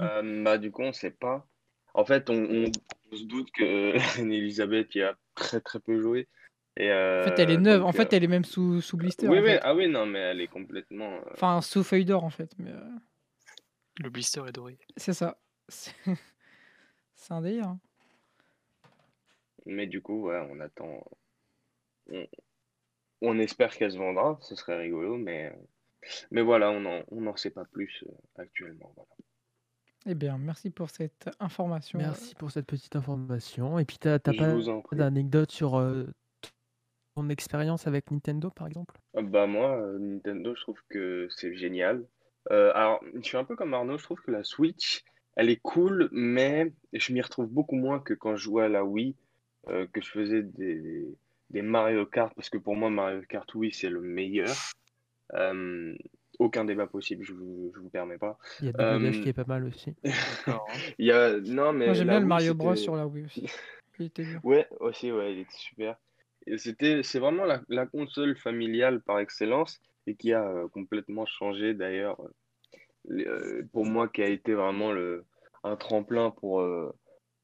Euh, bah, du coup, on sait pas. En fait, on, on- on se doute que *laughs* reine Elisabeth y a très très peu joué. Et, En fait, elle est euh, neuve. En fait, euh, elle est même sous, sous blister. oui, en oui, fait. ah oui, non, mais elle est complètement. euh, Enfin, sous feuille d'or, en fait. Mais euh, Le blister est doré. c'est ça. *laughs* C'est un délire. hein. Mais du coup, ouais, on attend. On, on espère qu'elle se vendra, ce serait rigolo, mais, mais voilà, on n'en on en sait pas plus euh, actuellement. voilà. Eh bien, merci pour cette information. Merci pour cette petite information. Et puis, t'as t'as Je pas d'anecdote sur euh, ton expérience avec Nintendo, par exemple? Ah Bah moi, euh, Nintendo, je trouve que c'est génial. Euh, alors, je suis un peu comme Arnaud, je trouve que la Switch, elle est cool, mais je m'y retrouve beaucoup moins que quand je jouais à la Wii, euh, que je faisais des, des Mario Kart, parce que pour moi, Mario Kart Wii, c'est le meilleur. Aucun débat possible, je vous, je vous permets pas. Il y a Double Dash Euh, qui est pas mal aussi. Hein. *laughs* Il y a... Non, mais Moi, j'aime bien le Mario Bros sur la Wii aussi. *laughs* Il était bien. Ouais, aussi, ouais, il était super. Et c'était, c'est vraiment la, la console familiale par excellence et qui a euh, complètement changé d'ailleurs, euh, euh, pour moi, qui a été vraiment le, un tremplin pour, euh,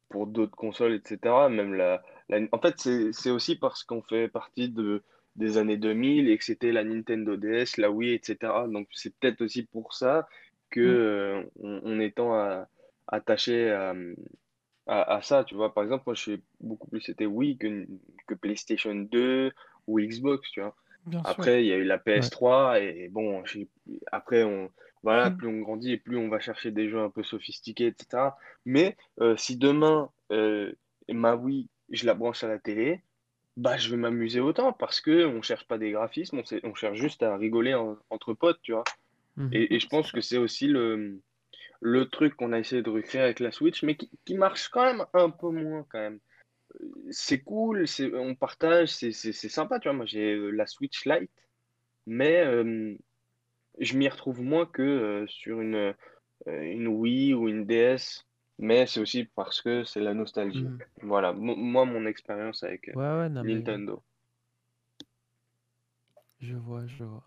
pour d'autres consoles, etc. Même la, la- en fait, c'est, c'est aussi parce qu'on fait partie de, des années 2000 et que c'était la Nintendo DS, la Wii, etc. Donc c'est peut-être aussi pour ça que, Mm. euh, on, on étant à- attaché à, à, à ça, tu vois. Par exemple, moi, je suis beaucoup plus c'était Wii que, que PlayStation 2 ou Xbox, tu vois. Bien. Après, il y a eu la PS3 et bon, après, on, voilà, Mm. plus on grandit et plus on va chercher des jeux un peu sophistiqués, etc. Mais euh, si demain, euh, ma Wii, je la branche à la télé, bah, je vais m'amuser autant parce que on cherche pas des graphismes, on, sait- on cherche juste à rigoler en- entre potes, tu vois. Mhm. Et, et je pense que c'est aussi le, le truc qu'on a essayé de recréer avec la Switch, mais qui, qui marche quand même un peu moins quand même. Euh, C'est cool, c'est, on partage, c'est c'est- c'est sympa, tu vois. Moi, j'ai euh, la Switch Lite, mais euh, je m'y retrouve moins que euh, sur une, euh, une Wii ou une DS. Mais c'est aussi parce que c'est la nostalgie. Mhm. Voilà, Mo- moi, mon expérience avec euh, Ouais, ouais, non, mais Nintendo. je vois, je vois.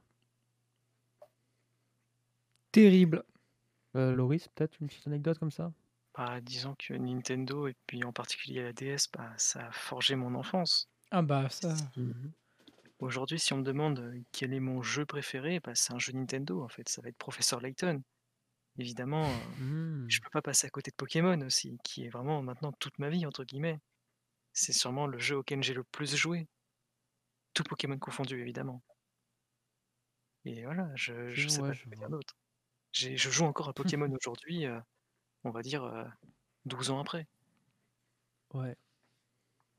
Terrible. Euh, Loris, peut-être une petite anecdote comme ça? Bah, disons que Nintendo, et puis en particulier la DS, bah, ça a forgé mon enfance. Ah bah ça. Mhm. Aujourd'hui, si on me demande euh, quel est mon jeu préféré, bah, c'est un jeu Nintendo, en fait. Ça va être Professeur Layton. Évidemment, euh, Mhm. je peux pas passer à côté de Pokémon aussi, qui est vraiment maintenant toute ma vie, entre guillemets. C'est sûrement le jeu auquel j'ai le plus joué. Tout Pokémon confondu, évidemment. Et voilà, je, je Je sais pas je quoi dire d'autre. J'ai- Je joue encore à *laughs* Pokémon aujourd'hui, euh, on va dire euh, 12 ans après. Ouais.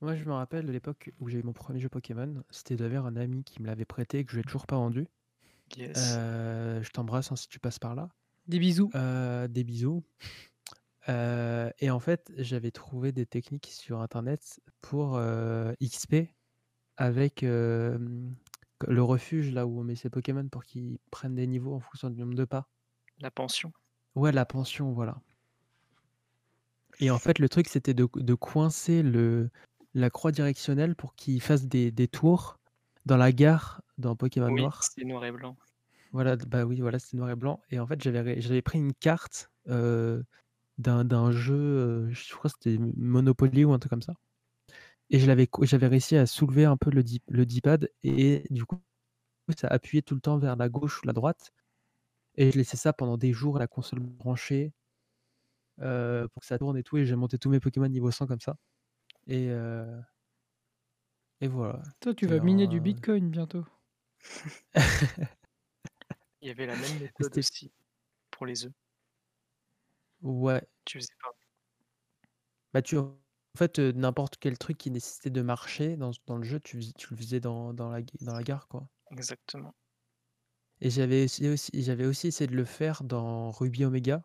Moi, je me rappelle de l'époque où j'ai eu mon premier jeu Pokémon. C'était d'ailleurs un ami qui me l'avait prêté et que je lui ai toujours pas rendu. Yes. Euh, je t'embrasse hein, si tu passes par là. Des bisous. Euh, des bisous. Euh, et en fait, j'avais trouvé des techniques sur Internet pour euh, XP avec euh, le refuge là où on met ses Pokémon pour qu'ils prennent des niveaux en fonction du nombre de pas. La pension. Ouais, la pension, voilà. Et en fait, le truc, c'était de, de coincer le, la croix directionnelle pour qu'il fasse des, des tours dans la gare dans Pokémon Oui, Noir. c'était noir et blanc. Voilà, bah, oui, voilà, c'était noir et blanc et en fait, j'avais ré j'avais pris une carte, d'un d'un jeu, je crois que c'était Monopoly ou un truc comme ça et je l'avais co j'avais réussi à soulever un peu le D-pad et du coup, ça appuyait tout le temps vers la gauche ou la droite et je laissais ça pendant des jours, la console branchée pour que ça tourne et tout et j'ai monté tous mes Pokémon niveau 100 comme ça et et voilà. Toi, tu vas miner du bitcoin bientôt. *laughs* Il y avait la même *laughs* méthode aussi pour les œufs. ouais. Tu faisais pas Bah, tu en fait, heu, n'importe quel truc qui nécessitait de marcher dans dans le jeu, tu tu le faisais dans dans la dans la gare, quoi exactement. et j'avais aussi j'avais aussi essayé de le faire dans Ruby Omega,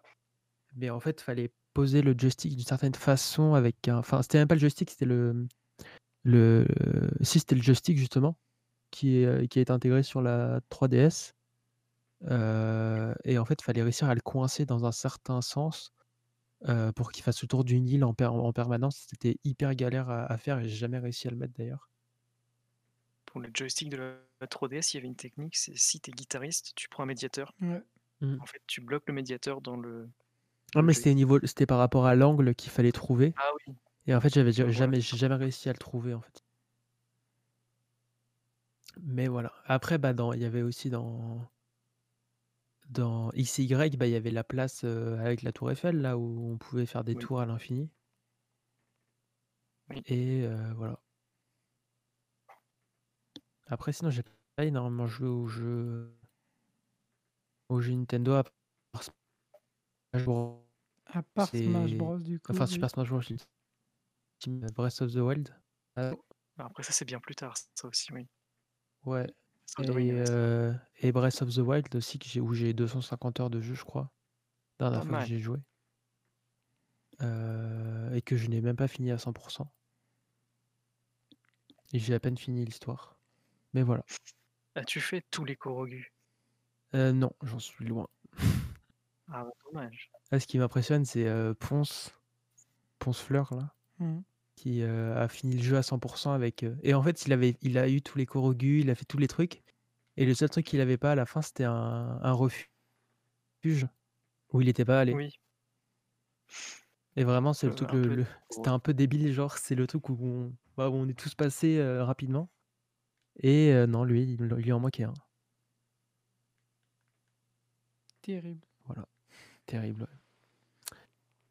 mais en fait, fallait poser le joystick d'une certaine façon avec un enfin, c'était même pas le joystick, c'était le, le si, c'était le joystick justement qui est, heu, qui est intégré sur la 3DS, heu et en fait, fallait réussir à le coincer dans un certain sens, heu, pour qu'il fasse le tour d'une île en per en permanence. C'était hyper galère à à faire et j'ai jamais réussi à le mettre d'ailleurs. Pour le joystick de la 3DS, il y avait une technique, c'est si tu es guitariste, tu prends un médiateur. Ouais. Mmh. En fait, tu bloques le médiateur dans le Non, le mais c'était au joystick. niveau c'était par rapport à l'angle qu'il fallait trouver Ah oui, et en fait, j'avais ja voilà. jamais j'ai jamais réussi à le trouver, en fait. Mais voilà. Après, bah, dans il y avait aussi dans dans XY, bah, il y avait la place, heu, avec la tour Eiffel, là où on pouvait faire des Oui. tours à l'infini Oui. et heu, voilà. Après sinon, j'ai pas énormément joué aux jeux aux jeux Nintendo à part Smash Bros. À part Smash C'est Bros, du coup, enfin oui. Super Smash Bros, j'ai dit Breath of the Wild. Heu Bah, après ça, c'est bien plus tard, ça aussi, oui. Ouais Breath of the Wild, il et Breath of the Wild aussi que j'ai où j'ai 250 heures de jeu, je crois. Dernière Pas fois que mal. j'y ai joué. Heu et que je n'ai même pas fini à 100% et j'ai à peine fini l'histoire. Mais voilà. As-tu fait tous les Korogu? Heu, non, j'en suis loin. Ah bah, dommage. Là, ce qui m'impressionne, c'est, heu, Ponce, Ponce Fleur là, Mmh. Qui, heu, a fini le jeu à 100% avec, heu et en fait, il avait il a eu tous les Korogu, il a fait tous les trucs et le seul truc qu'il avait pas à la fin, c'était un un refuge où il était pas allé Oui. et vraiment, c'est le Heu, truc un le peu le c'était un peu débile, genre, c'est le truc où on bah, où on est tous passés, rapidement et non, lui, il lui en manquait un. Terrible. Voilà, terrible, ouais.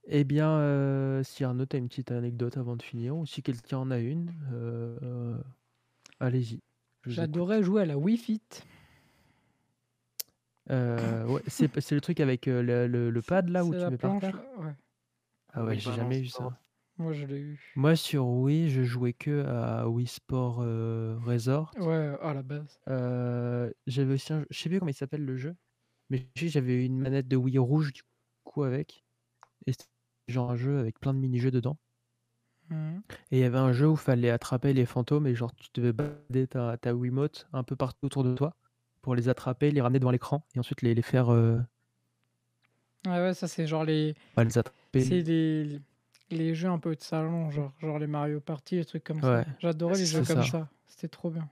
Eh bien, heu, si Arnaud, tu as une petite anecdote avant de finir ou si quelqu'un en a une, heu, allez-y, je vous écoute. J'adorais jouer à la Wii Fit. Heu, ouais, c'est *laughs* p c'est le truc avec, heu, le le le pad là où C'est tu la mets par planche, terre? là, ouais. Ah ouais, Oui, j'ai bah jamais eu ça. Moi, je l'ai eu. Moi, sur Wii, je jouais que à Wii Sport, heu, Resort. Ouais, à la base. Heu, j'avais aussi un jeu je sais plus comment il s'appelle le jeu, mais j'avais une manette de Wii rouge du coup avec et genre un jeu avec plein de mini-jeux dedans Mmh. et il y avait un jeu où fallait attraper les fantômes et genre tu devais balader ta ta Wiimote un peu partout autour de toi pour les attraper, les ramener devant l'écran et ensuite les les faire, heu Ouais, ouais, ça, c'est genre les bah, les attraper c'est les les jeux un peu de salon, genre genre les Mario Party, les trucs comme Ouais. ça. J'adorais les jeux ça. comme ça. C'était trop bien.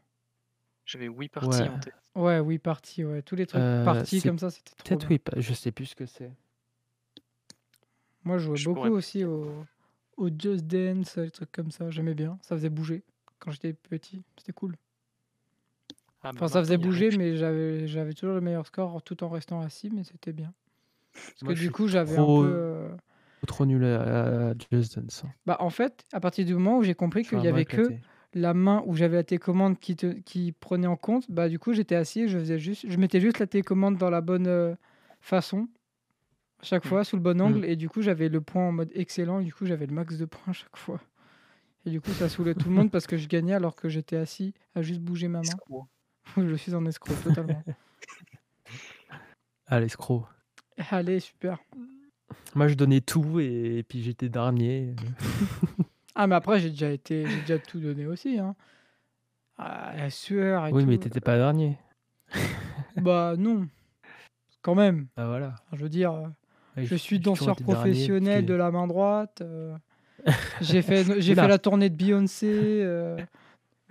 J'avais Wii Party Ouais. en tête. Ouais, Wii Party, ouais. Tous les trucs parties c'est comme ça, c'était trop peut-être bien. Wii pa je sais plus ce que c'est. Moi, je jouais Je beaucoup pourrais aussi au au Just Dance, les trucs comme ça. J'aimais bien. Ça faisait bouger quand j'étais petit. C'était cool. Ah, bah, Enfin, ça faisait a bouger, mais j'avais j'avais toujours le meilleur score tout en restant assis, mais c'était bien. Parce Moi, que du coup, j'avais un peu, heu trop nul à à Just Dance, hein. Bah, en fait, à partir du moment où j'ai compris qu'il y avait que la main où j'avais la télécommande qui te qui prenait en compte, bah, du coup, j'étais assis et je faisais juste je mettais juste la télécommande dans la bonne, heu, façon, chaque Mmh. fois, sous le bon Mmh. angle et du coup, j'avais le point en mode excellent et du coup, j'avais le max de points à chaque fois et du coup, ça saoulait tout le monde parce que je gagnais alors que j'étais assis à juste bouger ma main. Escroc. *laughs* Je suis un escroc totalement. *laughs* Ah l'escroc. Allez, super. Moi, je donnais tout et et puis j'étais dernier. *laughs* Ah, mais après, j'ai déjà été j'ai déjà tout donné aussi, hein. Ah, la sueur et Oui, mais tout, tu étais heu pas dernier. Bah, non, quand même. Bah, voilà. Enfin, je veux dire, heu, Ouais, je suis danseur dernier professionnel de la main droite, heu, j'ai fait *laughs* j'ai fait la tournée de Beyoncé, heu,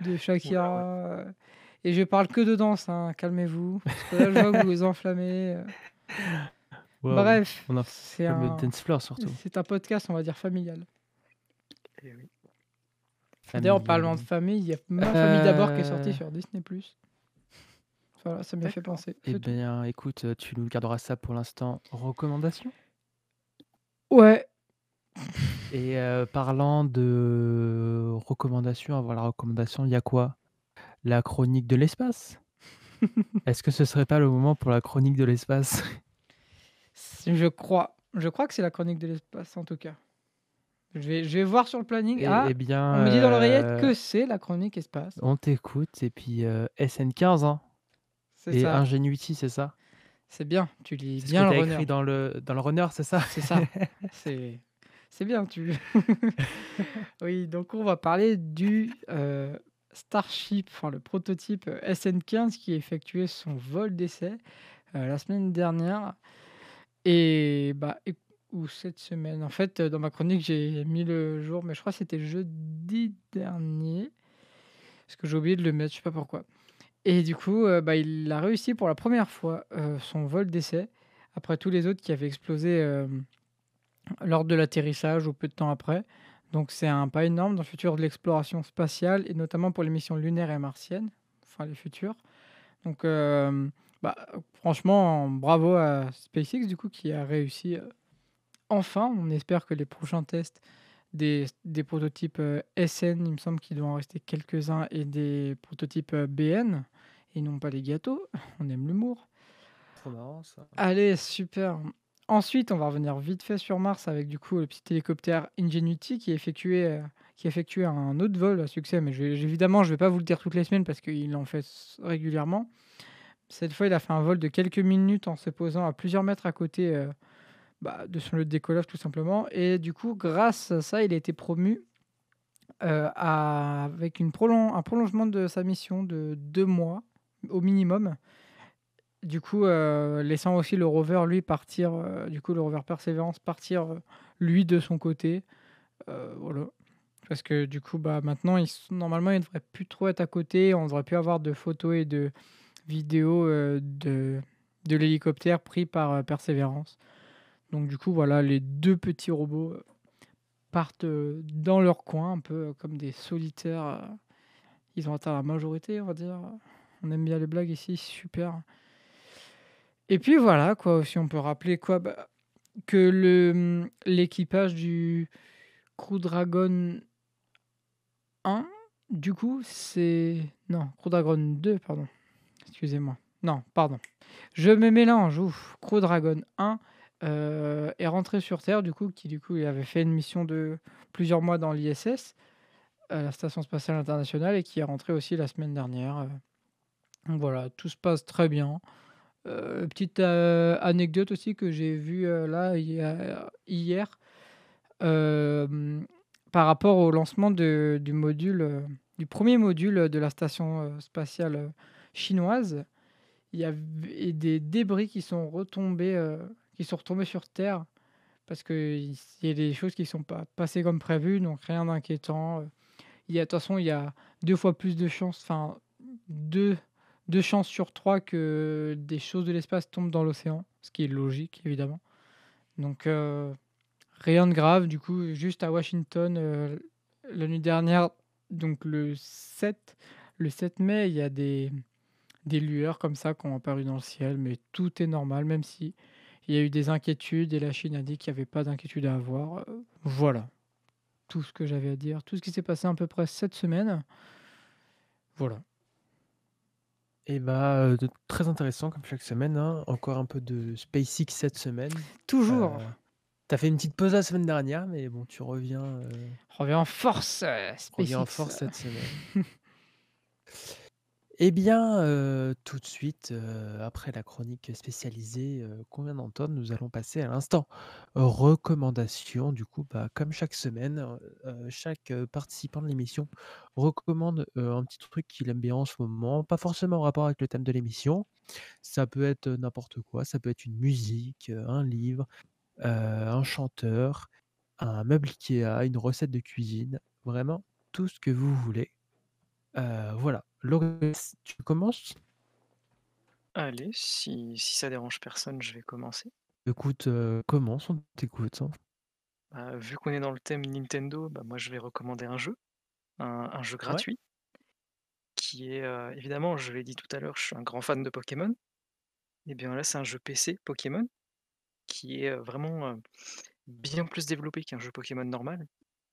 de *laughs* ouais. Shakira, Et je parle que de danse, hein, calmez-vous. Parce que là, je vois que vous vous enflammez. euh. Bref, on a c'est un, dance floor surtout. c'est un podcast, on va dire, familial. Eh oui. D'ailleurs, en parlant de famille, il y a Ma famille d'abord qui est Euh. sortie sur Disney+. Voilà, ça m'a fait D'accord. penser. Eh c'est tout. bien, écoute, euh, tu nous garderas ça pour l'instant. Recommandation? Ouais, Et euh, parlant de recommandations, avant la recommandation, il y a quoi? La chronique de l'espace? *laughs* Est-ce que ce serait pas le moment pour la chronique de l'espace? C'est- je crois. Je crois que c'est la chronique de l'espace, en tout cas. Je vais, je vais voir sur le planning. Eh ah, eh bien, on me dit dans l'oreillette euh, que c'est la chronique espace. on t'écoute. Et puis euh, SN15 hein, et ça. Ingenuity, c'est ça? C'est bien. Tu lis C'est ce bien que le runner. écrit dans le, dans le runner, c'est ça? C'est ça. *laughs* c'est bien. Tu. *laughs* oui, donc on va parler du euh, Starship, enfin le prototype euh, SN15 qui a effectué son vol d'essai euh, la semaine dernière et bah et- ou cette semaine. En fait, dans ma chronique, j'ai mis le jour, mais je crois que c'était jeudi dernier. Parce que j'ai oublié de le mettre, je sais pas pourquoi. Et du coup, euh, bah, il a réussi pour la première fois euh, son vol d'essai, après tous les autres qui avaient explosé euh, lors de l'atterrissage ou peu de temps après. Donc c'est un pas énorme dans le futur de l'exploration spatiale, et notamment pour les missions lunaires et martiennes, enfin les futures. Donc bah, franchement, bravo à SpaceX du coup qui a réussi enfin. On espère que les prochains tests des, des prototypes SN, il me semble qu'il doit en rester quelques-uns, et des prototypes BN, et non pas les gâteaux. *laughs* On aime l'humour. Trop marrant ça. Allez, super. Ensuite, on va revenir vite fait sur Mars avec du coup le petit hélicoptère Ingenuity qui a effectué, euh, qui a effectué un autre vol à succès. Mais je évidemment, je ne vais pas vous le dire toutes les semaines parce qu'il en fait régulièrement. Cette fois, il a fait un vol de quelques minutes en se posant à plusieurs mètres à côté euh, bah, de son lieu de décollage tout simplement. Et du coup, grâce à ça, il a été promu euh, à- avec une prolon- un prolongement de sa mission de deux mois au minimum. Du coup, euh, laissant aussi le rover, lui, partir, euh, du coup, le rover Perseverance partir, euh, lui, de son côté. Voilà. Parce que du coup, bah, maintenant, il, s- normalement, il ne devrait plus trop être à côté. On devrait plus avoir de photos et de vidéos de, de l'hélicoptère pris par Perseverance. Donc, du coup, voilà, les deux petits robots partent dans leur coin, un peu comme des solitaires. Ils ont atteint la majorité, on va dire. On aime bien les blagues ici, super. Et puis voilà, quoi, aussi, on peut rappeler quoi bah, que le l'équipage du Crew Dragon 1, du coup, c'est. Non, Crew Dragon 2, pardon. Excusez-moi. Non, pardon. Je me mélange. Ouf. Crew Dragon 1 euh, est rentré sur Terre, du coup, qui du coup avait fait une mission de plusieurs mois dans l'ISS, euh, la Station Spatiale Internationale, et qui est rentré aussi la semaine dernière. euh. Voilà, tout se passe très bien. Euh, petite euh, anecdote aussi que j'ai vue euh, là hier, par rapport au lancement du module, du premier module de la station spatiale chinoise. Il y a des débris qui sont retombés, qui sont retombés sur Terre parce qu'il y a des choses qui ne sont pas passées comme prévu, donc rien d'inquiétant. Il y a, de toute façon, il y a deux fois plus de chances, enfin deux, deux chances sur trois que des choses de l'espace tombent dans l'océan, ce qui est logique évidemment. Donc euh, rien de grave, du coup, juste à Washington euh, la nuit dernière, donc le 7, le 7 mai, il y a des, des lueurs comme ça qui ont apparu dans le ciel, mais tout est normal, même si il y a eu des inquiétudes et la Chine a dit qu'il n'y avait pas d'inquiétude à avoir. Voilà tout ce que j'avais à dire, tout ce qui s'est passé à peu près cette semaine. Voilà. Et bah, de- très intéressant comme chaque semaine. hein. Encore un peu de SpaceX cette semaine. Toujours. Euh, T'as fait une petite pause la semaine dernière, mais bon, tu reviens, Reviens en force, euh, reviens en SpaceX. force cette semaine. *laughs* Eh bien, euh, tout de suite, euh, après la chronique spécialisée qu'on vient d'entendre, nous allons passer à l'instant recommandation. Du coup, bah, comme chaque semaine, euh, chaque participant de l'émission recommande un petit truc qu'il aime bien en ce moment, pas forcément en rapport avec le thème de l'émission. Ça peut être n'importe quoi, ça peut être une musique, un livre, un chanteur, un meuble Ikea, une recette de cuisine, vraiment tout ce que vous voulez. Voilà. Loris, tu commences? Allez, si si ça dérange personne, je vais commencer. Écoute, heu, commence, on t'écoute, hein. Bah, vu qu'on est dans le thème Nintendo, bah, moi je vais recommander un jeu, un un jeu gratuit qui est, heu, évidemment, je l'ai dit tout à l'heure, je suis un grand fan de Pokémon. Et bien là, c'est un jeu PC Pokémon qui est, heu, vraiment, bien plus développé qu'un jeu Pokémon normal.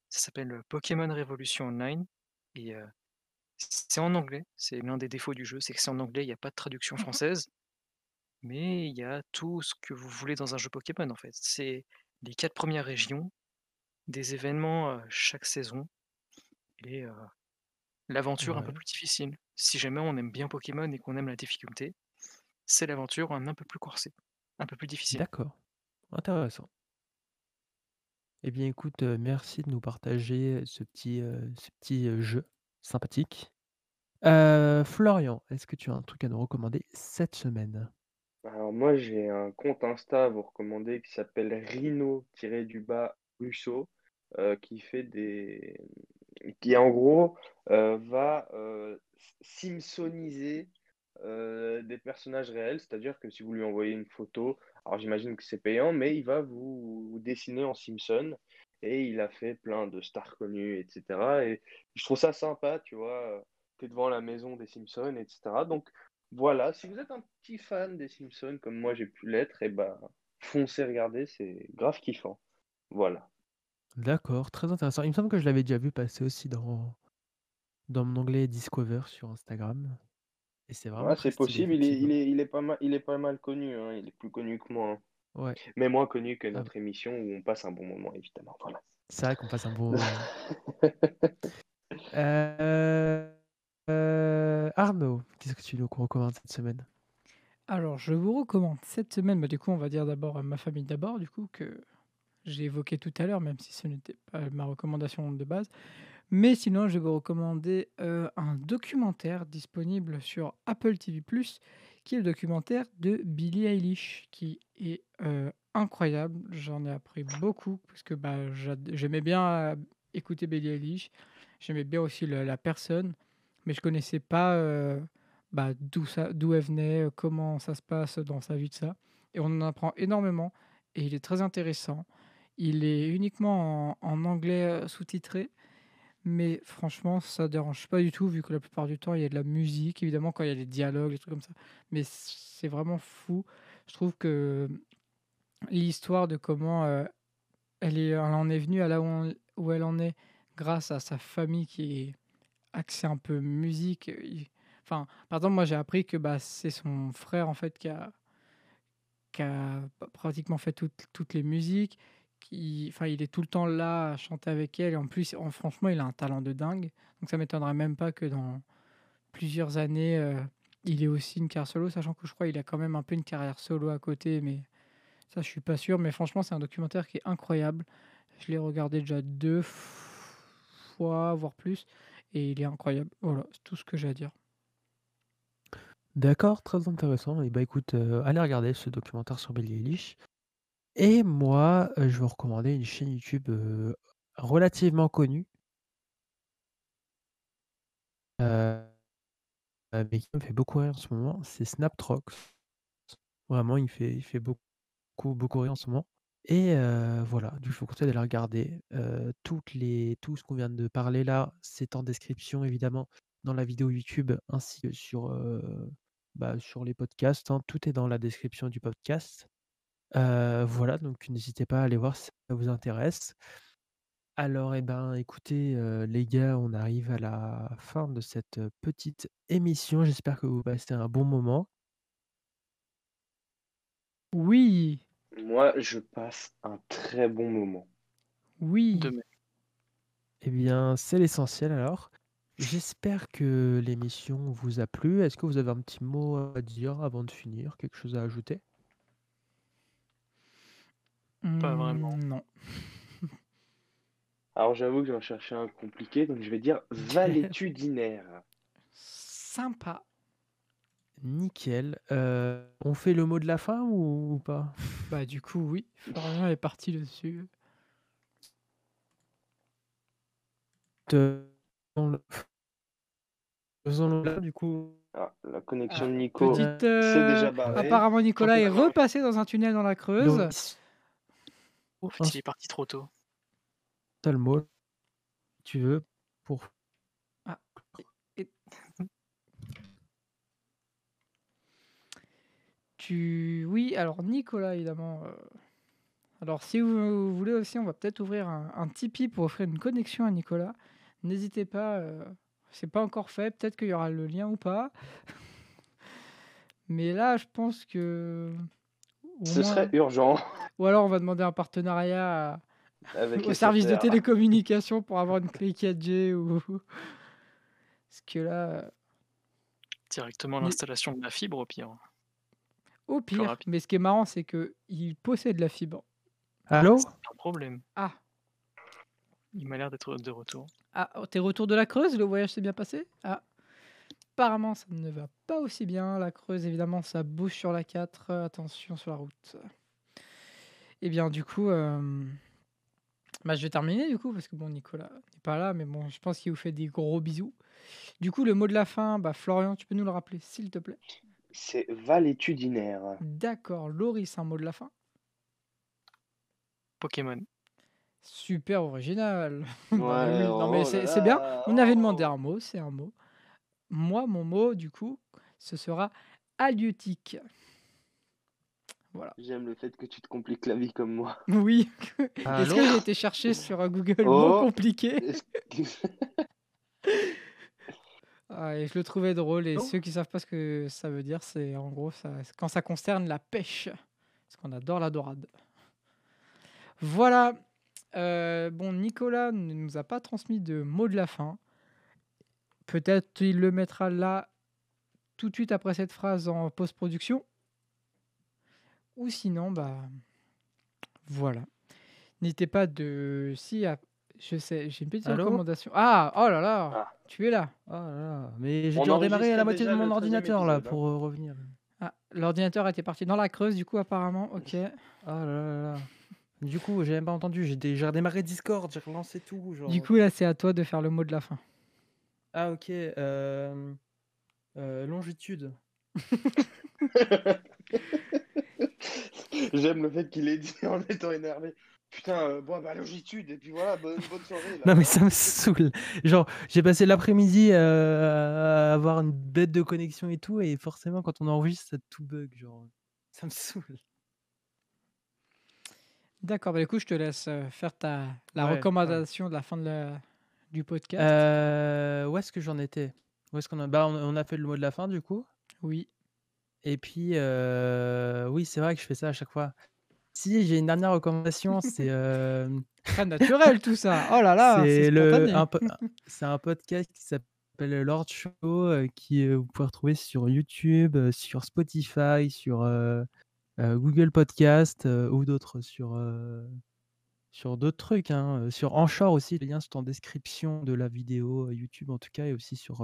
Ça s'appelle, Pokémon Révolution Online et c'est en anglais. C'est l'un des défauts du jeu, c'est que c'est en anglais, il y a pas de traduction française. Mais il y a tout ce que vous voulez dans un jeu Pokémon, en fait. C'est les 4 premières régions, des événements, chaque saison et l'aventure un peu Ouais. plus difficile. Si jamais on aime bien Pokémon et qu'on aime la difficulté, c'est l'aventure un un peu plus corsée, un peu plus difficile. D'accord, intéressant. Eh bien, écoute, merci de nous partager ce petit, ce jeu sympathique. Heu, Florian, est-ce que tu as un truc à nous recommander cette semaine? Alors moi, j'ai un compte Insta à vous recommander qui s'appelle Rhino-du-bas Russo, euh, qui fait des... qui en gros euh, va euh, Simpsoniser euh, des personnages réels, c'est-à-dire que si vous lui envoyez une photo, alors j'imagine que c'est payant, mais il va vous dessiner en Simpson et il a fait plein de stars connues, etc. Et je trouve ça sympa, tu vois, tu es devant la maison des Simpsons, etc. Donc voilà, si vous êtes un petit fan des Simpsons comme moi j'ai pu l'être, et ben foncez regarder, c'est grave kiffant. Voilà. D'accord, très intéressant. Il me semble que je l'avais déjà vu passer aussi dans dans mon onglet Discover sur Instagram et c'est vraiment Ouais, c'est possible, il est, il est, il est pas mal, il est pas mal connu, hein, il est plus connu que moi, hein. Ouais. mais moins connu que Ah notre émission où on passe un bon moment, évidemment. Voilà. c'est vrai qu'on passe un bon *laughs* moment. Heu heu, Arnaud, qu'est-ce que tu nous recommandes cette semaine? Alors, je vous recommande cette semaine, bah, du coup, on va dire d'abord, Ma famille d'abord, du coup, que j'ai évoqué tout à l'heure, même si ce n'était pas ma recommandation de base. Mais sinon, je vais vous recommander, heu, un documentaire disponible sur Apple TV+, le documentaire de Billie Eilish, qui est, heu, incroyable. J'en ai appris beaucoup parce que, bah, j'aimais bien, heu, écouter Billie Eilish. J'aimais bien aussi la personne, mais je connaissais pas, heu, bah, d'où elle venait, heu, comment ça se passe dans sa vie, de ça et on en apprend énormément et il est très intéressant. Il est uniquement en anglais, sous-titré mais franchement, ça dérange pas du tout vu que la plupart du temps, il y a de la musique, évidemment quand il y a des dialogues, des trucs comme ça. Mais c'est vraiment fou. Je trouve que l'histoire de comment, heu, elle est elle en est venue à là où où elle en est grâce à sa famille qui est axée un peu musique, enfin, par exemple, moi j'ai appris que, bah, c'est son frère en fait qui a qui a pratiquement fait toutes les musiques, il est tout le temps là à chanter avec elle et en plus, en franchement, il a un talent de dingue. Donc ça m'étonnerait même pas que dans plusieurs années, heu, il ait aussi une carrière solo, sachant que je crois il a quand même un peu une carrière solo à côté, mais ça, je suis pas sûr. Mais franchement, c'est un documentaire qui est incroyable. Je l'ai regardé déjà 2 fois, voire plus et il est incroyable. Voilà, c'est tout ce que j'ai à dire. D'accord, très intéressant et bah, écoute, heu, allez regarder ce documentaire sur Billie Eilish et moi, je vais vous recommander une chaîne YouTube, relativement connue mais qui me fait beaucoup rire en ce moment, c'est Snaptrox. Vraiment, il fait il fait beaucoup, beaucoup rire en ce moment et voilà, donc je vous conseille d'aller regarder, toutes les tout ce qu'on vient de parler là, c'est en description évidemment dans la vidéo YouTube ainsi que sur, bah, sur les podcasts, hein, tout est dans la description du podcast. Heu, voilà, donc n'hésitez pas à aller voir si ça vous intéresse. Alors et ben, écoutez, heu, les gars, on arrive à la fin de cette, heu, petite émission. J'espère que vous passez un bon moment. Oui, Moi, je passe un très bon moment. De oui. même. Eh bien, c'est l'essentiel alors. J'espère que l'émission vous a plu. Est-ce que vous avez un petit mot à dire avant de finir? Quelque chose à ajouter? Pas vraiment. Mmh, non. *laughs* Alors j'avoue que j'en cherchais un compliqué, donc je vais dire *laughs* valétudinaire. Sympa. Nickel. Heu, on fait le mot de la fin ou ou pas? *laughs* Bah, du coup, oui, Florian est parti dessus. Te dans le Faisons-le là, du coup. Ah, la connexion Ah, de Nico Petite, s'est euh, déjà barrée. apparemment, Nicolas est repassé dans un tunnel dans la Creuse. En fait, il est parti trop tôt. seul mot, si tu veux, pour. *laughs* Tu... Oui, alors Nicolas, évidemment. euh, Alors, si vous voulez aussi, on va peut-être ouvrir un, un Tipeee pour offrir une connexion à Nicolas. N'hésitez pas, euh, c'est pas encore fait. Peut-être qu'il y aura le lien ou pas. *laughs* Mais là, je pense que. au Ce moins- serait urgent Ou alors, on va demander un partenariat à- avec au service de télécommunication pour avoir une clé 4G ou. *laughs* Parce que là, euh, Directement Mais- l'installation de la fibre au pire. au pire, mais ce qui est marrant, c'est que il possède la fibre. Allô? C'est un problème. Ah, Il m'a l'air d'être de retour. Ah, oh, t'es retour de la Creuse, le voyage s'est bien passé? Ah, apparemment ça ne va pas aussi bien. La Creuse, évidemment, ça bouge sur la 4. euh, attention sur la route. Et bien, du coup, euh, bah, je vais terminer, du coup, parce que bon, Nicolas n'est pas là, mais bon, je pense qu'il vous fait des gros bisous. Du coup, le mot de la fin, bah, Florian, tu peux nous le rappeler, s'il te plaît? C'est valétudinaire. D'accord, Loris, un mot de la fin? Pokémon. Super original. *laughs* Ouais, non, mais oh c'est bien. On avait demandé oh. un mot, c'est un mot. Moi, mon mot, du coup, ce sera halieutique. Voilà. J'aime le fait que tu te compliques la vie comme moi. *laughs* Oui. Est-ce que j'ai été chercher sur un Google Oh. mots compliqués *laughs* Ah, et Je le trouvais drôle. Et Non. ceux qui savent pas ce que ça veut dire, c'est en gros ça, quand ça concerne la pêche. Parce qu'on adore la dorade. Voilà. Euh, bon, Nicolas ne nous a pas transmis de mot de la fin. Peut-être il le mettra là tout de suite après cette phrase en post-production. Ou sinon, bah voilà. N'hésitez pas de. Si, ah, je sais, j'ai une petite Allô recommandation. Ah, oh là là, Ah. tu es là. Oh là là, mais j'ai dû redémarrer à la moitié de mon le 13e ordinateur là épisode, hein. pour euh, revenir. Ah, l'ordinateur était parti dans la creuse, du coup, apparemment. Ok. Oh là là là. Du coup, j'ai même pas entendu, j'ai dé- redémarré Discord, j'ai relancé tout. Genre... Du coup, là, c'est à toi de faire le mot de la fin. Ah ok. euh, euh, longitude. *laughs* *laughs* J'aime le fait qu'il ait dit en étant énervé. Putain, euh, bon, bah, longitude, et puis voilà, bonne, bonne soirée. Là. Non mais ça me saoule. Genre, j'ai passé l'après-midi euh, à avoir une bête de connexion et tout, et forcément quand on enregistre, ça tout bug. Genre, ça me saoule. D'accord, bah, du coup, je te laisse euh, faire ta, la Ouais, ouais. recommandation de la fin de la- du podcast. Euh, où est-ce que j'en étais? Où est-ce qu'on a... Bah, on, on a fait le mot de la fin du coup? Oui. Et puis, oui, c'est vrai que je fais ça à chaque fois. Si, j'ai une dernière recommandation, c'est *laughs* Très naturel tout ça. Oh là là, c'est c'est le, spontané. un, po- c'est un podcast qui s'appelle Lord Show, euh, qui vous pouvez retrouver sur YouTube, sur Spotify, sur Google Podcast ou d'autres sur, sur d'autres trucs. hein, Sur Anchor aussi, les liens sont en description de la vidéo YouTube en tout cas, et aussi sur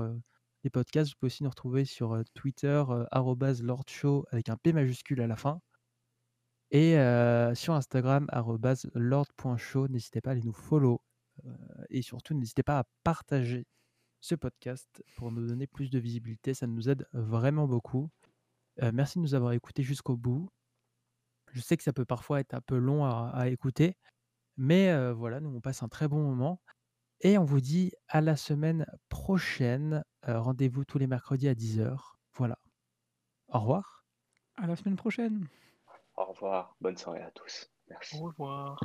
les podcasts. Vous pouvez aussi nous retrouver sur Twitter, euh, arrobase Lord Show avec un P majuscule à la fin. Et sur Instagram, lord.show. N'hésitez pas à aller nous follow. et surtout, n'hésitez pas à partager ce podcast pour nous donner plus de visibilité. Ça nous aide vraiment beaucoup. Merci de nous avoir écoutés jusqu'au bout. Je sais que ça peut parfois être un peu long à, écouter. Mais voilà, nous, on passe un très bon moment. Et on vous dit à la semaine prochaine. Euh, Rendez-vous tous les mercredis à 10h. Voilà. Au revoir. À la semaine prochaine. Au revoir, bonne soirée à tous. Merci. Au revoir.